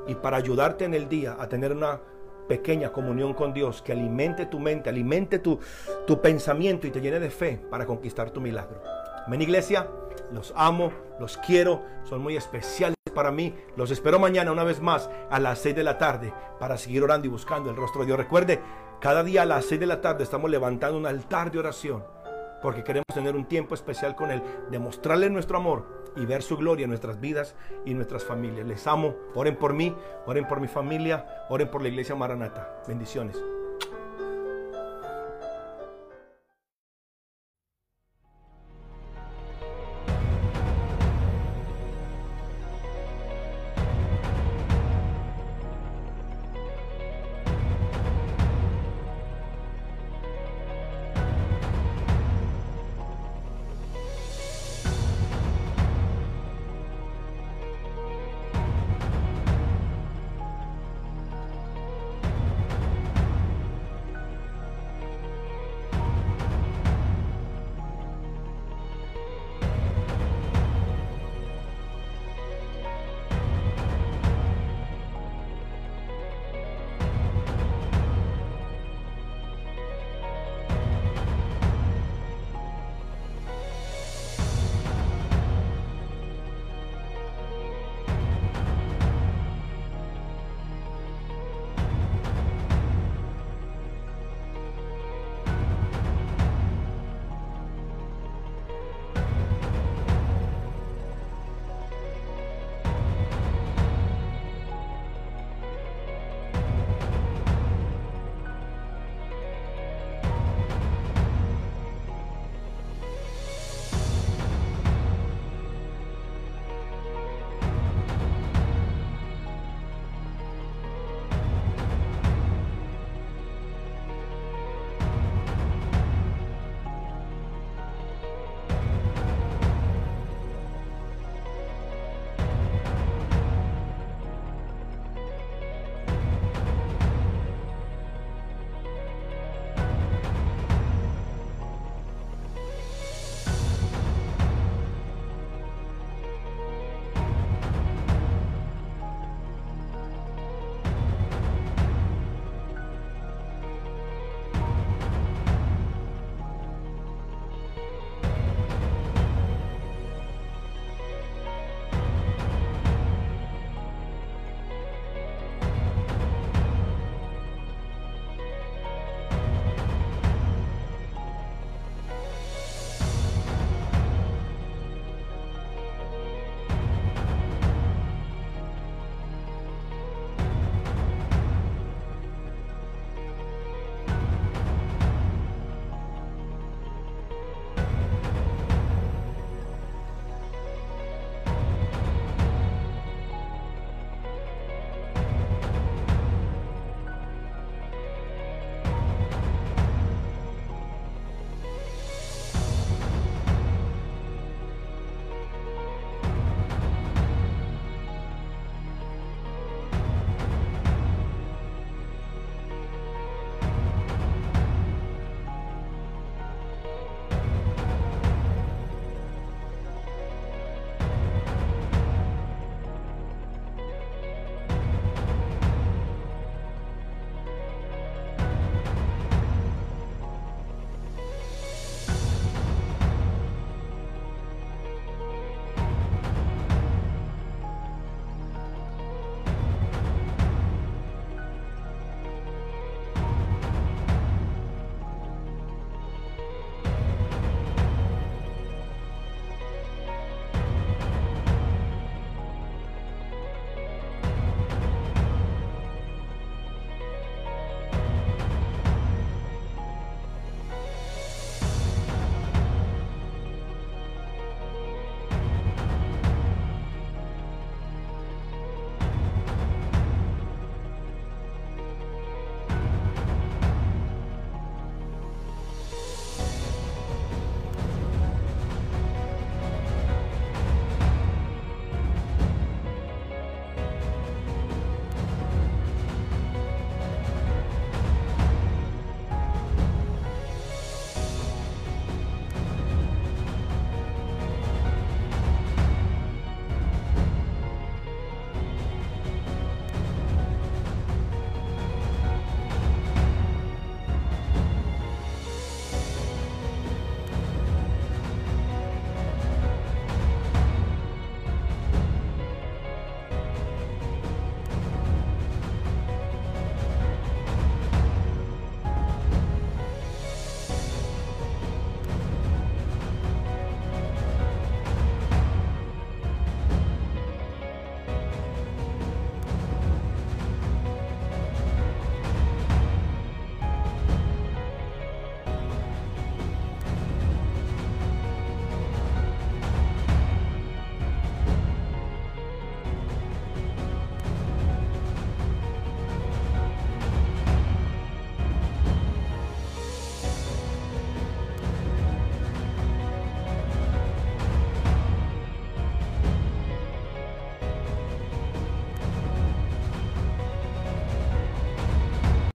y para ayudarte en el día a tener una pequeña comunión con Dios que alimente tu mente, alimente tu, tu pensamiento y te llene de fe para conquistar tu milagro. Amén, iglesia. Los amo, los quiero, son muy especiales para mí. Los espero mañana una vez más a las 6 de la tarde para seguir orando y buscando el rostro de Dios. Recuerde, cada día a las 6 de la tarde estamos levantando un altar de oración porque queremos tener un tiempo especial con Él, demostrarle nuestro amor y ver su gloria en nuestras vidas y nuestras familias. Les amo, oren por mí, oren por mi familia, oren por la iglesia Maranata. Bendiciones.